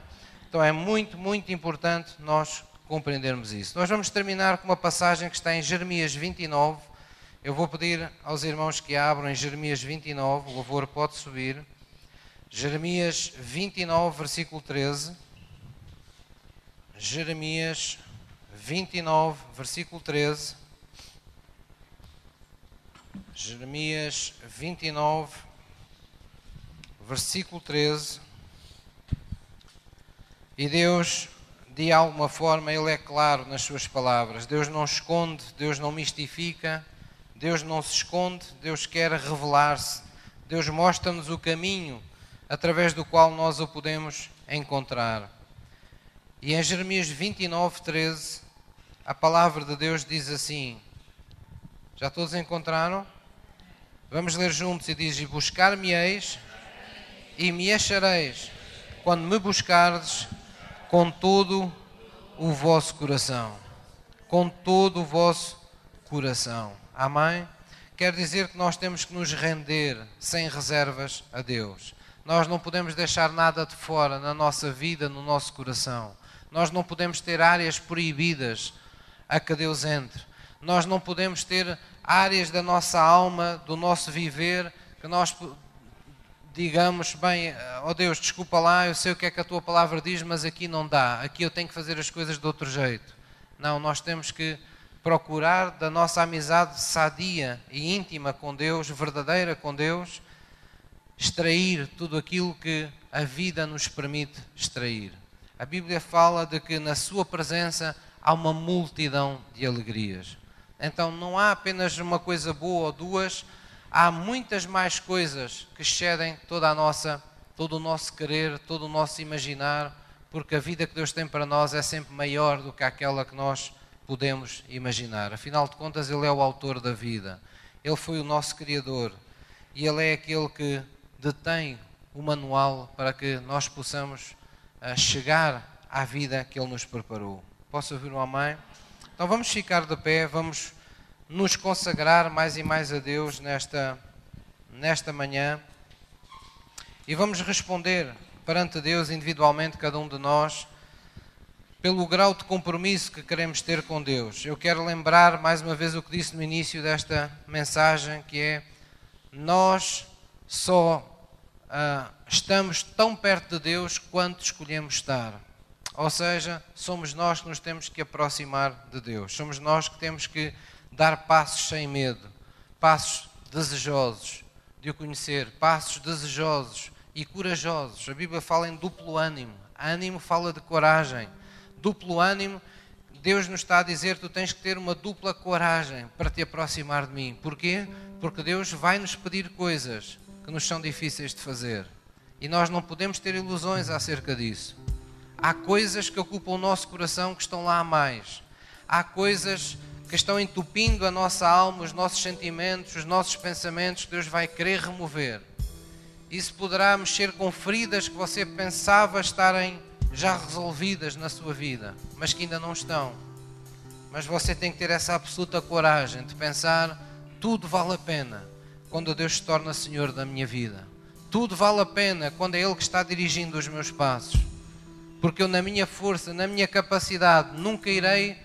Então é muito, muito importante nós compreendermos isso. Nós vamos terminar com uma passagem que está em Jeremias 29. Eu vou pedir aos irmãos que abram em Jeremias 29, o louvor pode subir. Jeremias 29, versículo 13. Jeremias 29, versículo 13. Jeremias 29, versículo 13. E Deus, de alguma forma, Ele é claro nas Suas palavras. Deus não esconde, Deus não mistifica, Deus não se esconde, Deus quer revelar-se. Deus mostra-nos o caminho através do qual nós o podemos encontrar. E em Jeremias 29, 13, a palavra de Deus diz assim: Já todos encontraram? Vamos ler juntos e diz: buscar-me-eis e me achareis, quando me buscardes com todo o vosso coração. Com todo o vosso coração. Amém? Quer dizer que nós temos que nos render sem reservas a Deus. Nós não podemos deixar nada de fora na nossa vida, no nosso coração. Nós não podemos ter áreas proibidas a que Deus entre. Nós não podemos ter áreas da nossa alma, do nosso viver, que nós digamos, bem, oh Deus, desculpa lá, eu sei o que é que a tua palavra diz, mas aqui não dá, aqui eu tenho que fazer as coisas de outro jeito. Não, nós temos que procurar da nossa amizade sadia e íntima com Deus, verdadeira com Deus, extrair tudo aquilo que a vida nos permite extrair. A Bíblia fala de que na Sua presença há uma multidão de alegrias. Então não há apenas uma coisa boa ou duas, há muitas mais coisas que excedem toda a nossa, todo o nosso querer, todo o nosso imaginar, porque a vida que Deus tem para nós é sempre maior do que aquela que nós podemos imaginar. Afinal de contas, Ele é o autor da vida, Ele foi o nosso Criador e Ele é aquele que detém o manual para que nós possamos eh, chegar à vida que Ele nos preparou. Posso ouvir uma mãe? Então vamos ficar de pé, vamos nos consagrar mais e mais a Deus nesta, nesta manhã e vamos responder perante Deus individualmente, cada um de nós, pelo grau de compromisso que queremos ter com Deus. Eu quero lembrar mais uma vez o que disse no início desta mensagem, que é nós só uh, estamos tão perto de Deus quanto escolhemos estar. Ou seja, somos nós que nos temos que aproximar de Deus. Somos nós que temos que dar passos sem medo, passos desejosos de o conhecer, passos desejosos e corajosos. A Bíblia fala em duplo ânimo. Ânimo fala de coragem. Duplo ânimo, Deus nos está a dizer: tu tens que ter uma dupla coragem para te aproximar de mim. Porquê? Porque Deus vai nos pedir coisas que nos são difíceis de fazer. E nós não podemos ter ilusões acerca disso. Há coisas que ocupam o nosso coração que estão lá a mais. Há coisas que estão entupindo a nossa alma, os nossos sentimentos, os nossos pensamentos, Deus vai querer remover. Isso poderá mexer com feridas que você pensava estarem já resolvidas na sua vida, mas que ainda não estão. Mas você tem que ter essa absoluta coragem de pensar: tudo vale a pena quando Deus se torna Senhor da minha vida. Tudo vale a pena quando é Ele que está dirigindo os meus passos. Porque eu, na minha força, na minha capacidade, nunca irei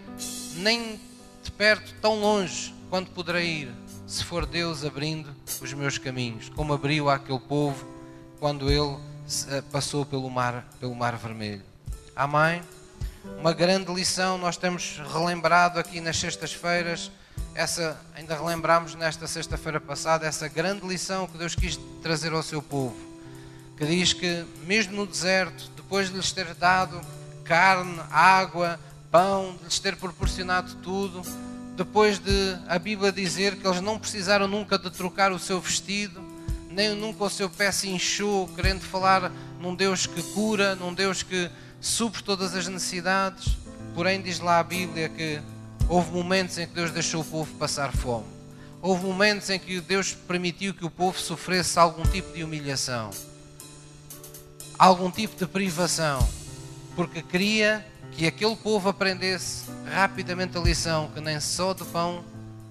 nem de perto, tão longe quanto poderei ir, se for Deus abrindo os meus caminhos, como abriu aquele povo quando ele eh, passou pelo mar, pelo mar vermelho. Amém? Uma grande lição nós temos relembrado aqui nas sextas-feiras, essa ainda relembramos nesta sexta-feira passada essa grande lição que Deus quis trazer ao seu povo, que diz que mesmo no deserto, depois de lhes ter dado carne, água, pão, de lhes ter proporcionado tudo, depois de a Bíblia dizer que eles não precisaram nunca de trocar o seu vestido, nem nunca o seu pé se inchou, querendo falar num Deus que cura, num Deus que supre todas as necessidades. Porém, diz lá a Bíblia que houve momentos em que Deus deixou o povo passar fome. Houve momentos em que Deus permitiu que o povo sofresse algum tipo de humilhação, algum tipo de privação, porque queria que aquele povo aprendesse rapidamente a lição que nem só de pão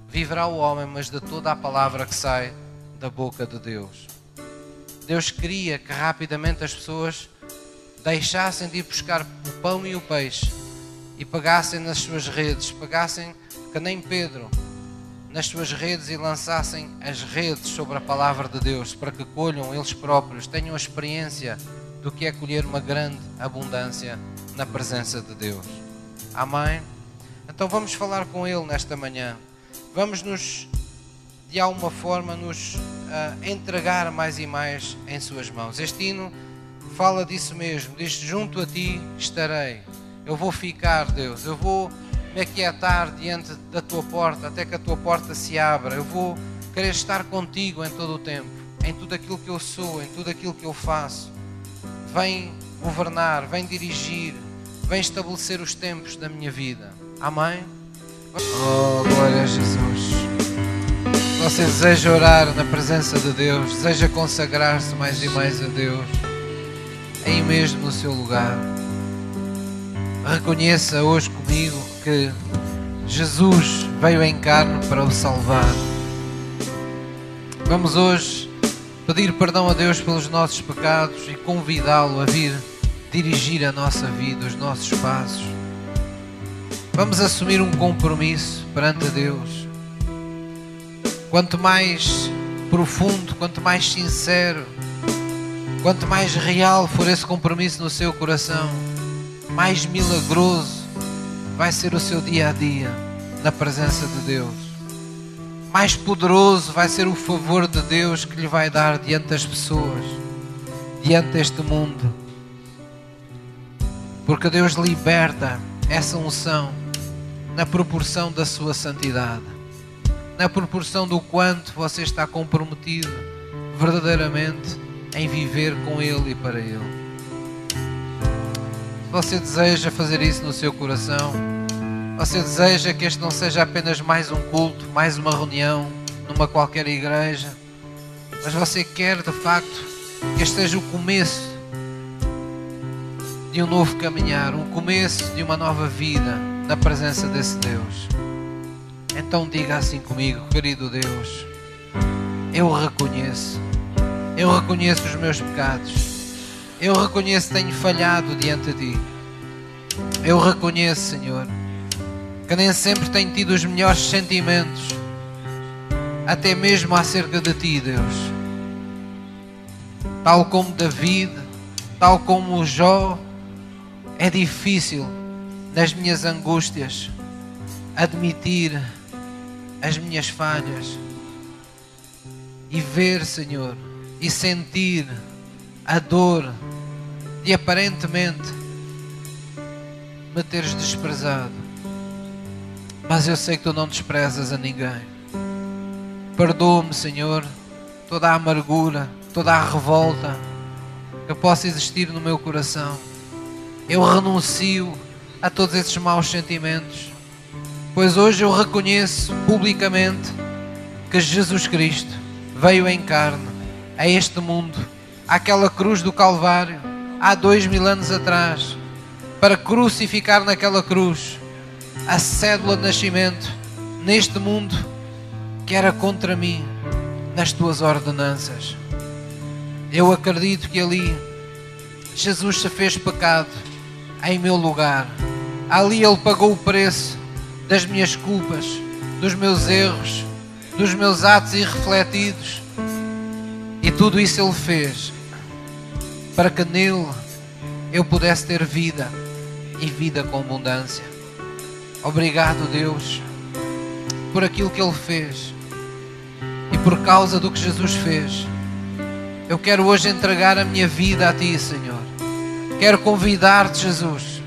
viverá o homem, mas de toda a palavra que sai da boca de Deus. Deus queria que rapidamente as pessoas deixassem de ir buscar o pão e o peixe e pegassem nas suas redes, pegassem que nem Pedro nas suas redes e lançassem as redes sobre a palavra de Deus para que colham eles próprios, tenham a experiência do que é colher uma grande abundância na presença de Deus. Amém? Então vamos falar com Ele nesta manhã. Vamos nos, de alguma forma, nos uh, entregar mais e mais em Suas mãos. Este hino fala disso mesmo. Diz: Junto a Ti estarei. Eu vou ficar, Deus. Eu vou me aquietar diante da Tua porta até que a Tua porta se abra. Eu vou querer estar contigo em todo o tempo, em tudo aquilo que eu sou, em tudo aquilo que eu faço. Vem governar, vem dirigir, vem estabelecer os tempos da minha vida. Amém? Oh, glória a Jesus. Você deseja orar na presença de Deus, deseja consagrar-se mais e mais a Deus, aí mesmo no seu lugar. Reconheça hoje comigo que Jesus veio em carne para o salvar. Vamos hoje pedir perdão a Deus pelos nossos pecados e convidá-lo a vir dirigir a nossa vida, os nossos passos. Vamos assumir um compromisso perante Deus. Quanto mais profundo, quanto mais sincero, quanto mais real for esse compromisso no seu coração, mais milagroso vai ser o seu dia a dia na presença de Deus mais poderoso vai ser o favor de Deus que lhe vai dar diante das pessoas, diante deste mundo. Porque Deus liberta essa unção na proporção da sua santidade, na proporção do quanto você está comprometido verdadeiramente em viver com Ele e para Ele. Se você deseja fazer isso no seu coração, você deseja que este não seja apenas mais um culto, mais uma reunião numa qualquer igreja, mas você quer de facto que este seja o começo de um novo caminhar, um começo de uma nova vida na presença desse Deus. Então diga assim comigo, querido Deus, eu reconheço, eu reconheço os meus pecados, eu reconheço que tenho falhado diante de Ti, eu reconheço, Senhor que nem sempre tem tido os melhores sentimentos, até mesmo acerca de ti, Deus. Tal como David, tal como Jó, é difícil nas minhas angústias admitir as minhas falhas e ver, Senhor, e sentir a dor de aparentemente me teres desprezado mas eu sei que tu não desprezas a ninguém. Perdoa-me, Senhor, toda a amargura, toda a revolta que possa existir no meu coração. Eu renuncio a todos esses maus sentimentos, pois hoje eu reconheço publicamente que Jesus Cristo veio em carne a este mundo, àquela cruz do Calvário, há dois mil anos atrás, para crucificar naquela cruz a cédula de nascimento neste mundo que era contra mim nas tuas ordenanças. Eu acredito que ali Jesus se fez pecado em meu lugar. Ali Ele pagou o preço das minhas culpas, dos meus erros, dos meus atos irrefletidos. E tudo isso Ele fez para que nele eu pudesse ter vida e vida com abundância. Obrigado, Deus, por aquilo que Ele fez e por causa do que Jesus fez. Eu quero hoje entregar a minha vida a Ti, Senhor. Quero convidar-te, Jesus.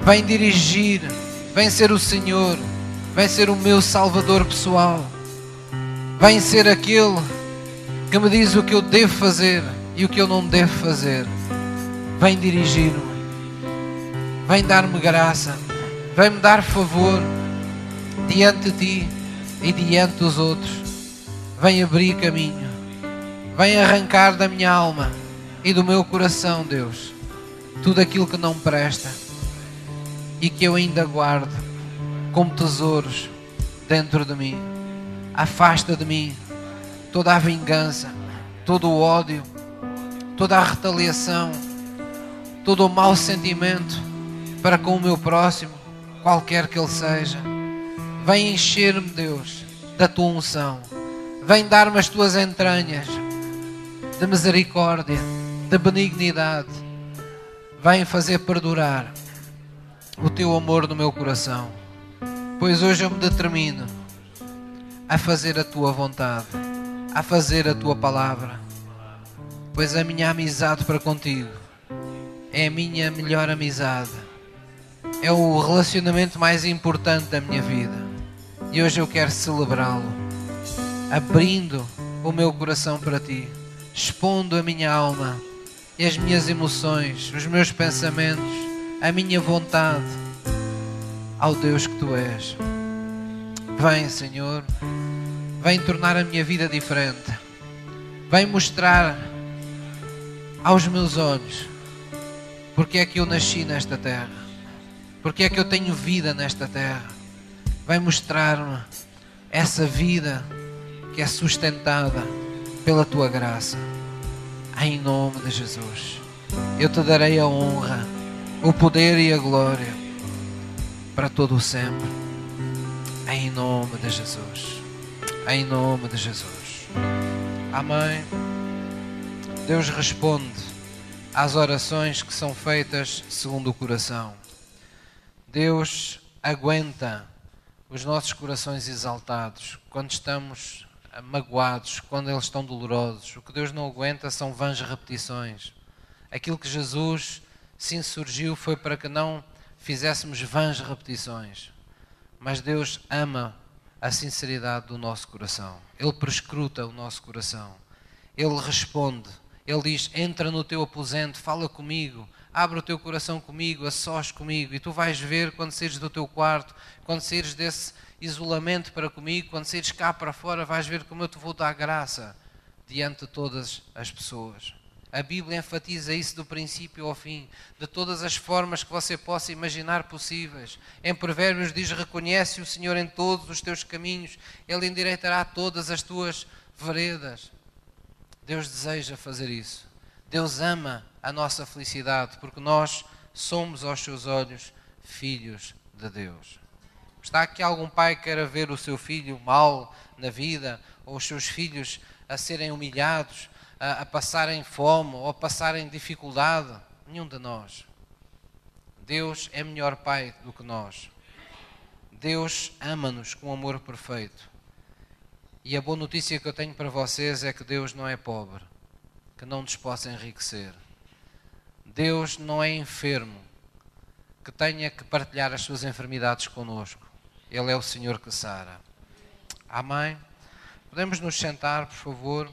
Vem dirigir, vem ser o Senhor, vem ser o meu Salvador pessoal. Vem ser aquele que me diz o que eu devo fazer e o que eu não devo fazer. Vem dirigir-me, vem dar-me graça Vem-me dar favor diante de ti e diante dos outros. Vem abrir caminho. Vem arrancar da minha alma e do meu coração, Deus, tudo aquilo que não presta e que eu ainda guardo como tesouros dentro de mim. Afasta de mim toda a vingança, todo o ódio, toda a retaliação, todo o mau sentimento para com o meu próximo qualquer que ele seja. Vem encher-me, Deus, da tua unção. Vem dar-me as tuas entranhas de misericórdia, de benignidade. Vem fazer perdurar o teu amor no meu coração. Pois hoje eu me determino a fazer a tua vontade, a fazer a tua palavra. Pois a minha amizade para contigo é a minha melhor amizade. É o relacionamento mais importante da minha vida. E hoje eu quero celebrá-lo, abrindo o meu coração para ti, expondo a minha alma e as minhas emoções, os meus pensamentos, a minha vontade ao Deus que tu és. Vem, Senhor, vem tornar a minha vida diferente. Vem mostrar aos meus olhos porque é que eu nasci nesta terra, porque é que eu tenho vida nesta terra. Vem mostrar-me essa vida que é sustentada pela tua graça. Em nome de Jesus, eu te darei a honra, o poder e a glória para todo o sempre. Em nome de Jesus. Em nome de Jesus. Amém. Deus responde às orações que são feitas segundo o coração. Deus aguenta os nossos corações exaltados quando estamos magoados, quando eles estão dolorosos. O que Deus não aguenta são vãs repetições. Aquilo que Jesus se insurgiu foi para que não fizéssemos vãs repetições. Mas Deus ama a sinceridade do nosso coração. Ele prescruta o nosso coração. Ele responde. Ele diz: Entra no teu aposento, fala comigo, abre o teu coração comigo, a sós comigo. E tu vais ver quando saíres do teu quarto, quando saíres desse isolamento para comigo, quando saíres cá para fora, vais ver como eu te vou dar graça diante de todas as pessoas. A Bíblia enfatiza isso do princípio ao fim, de todas as formas que você possa imaginar possíveis. Em Provérbios diz: Reconhece o Senhor em todos os teus caminhos, Ele endireitará todas as tuas veredas. Deus deseja fazer isso. Deus ama a nossa felicidade, porque nós somos aos seus olhos filhos de Deus. Está aqui algum pai que queira ver o seu filho mal na vida, ou os seus filhos a serem humilhados? a, a passarem fome ou a passarem dificuldade. Nenhum de nós. Deus é melhor Pai do que nós. Deus ama-nos com amor perfeito. E a boa notícia que eu tenho para vocês é que Deus não é pobre, que não nos possa enriquecer. Deus não é enfermo, que tenha que partilhar as suas enfermidades conosco. Ele é o Senhor que sara. Amém? Podemos nos sentar, por favor?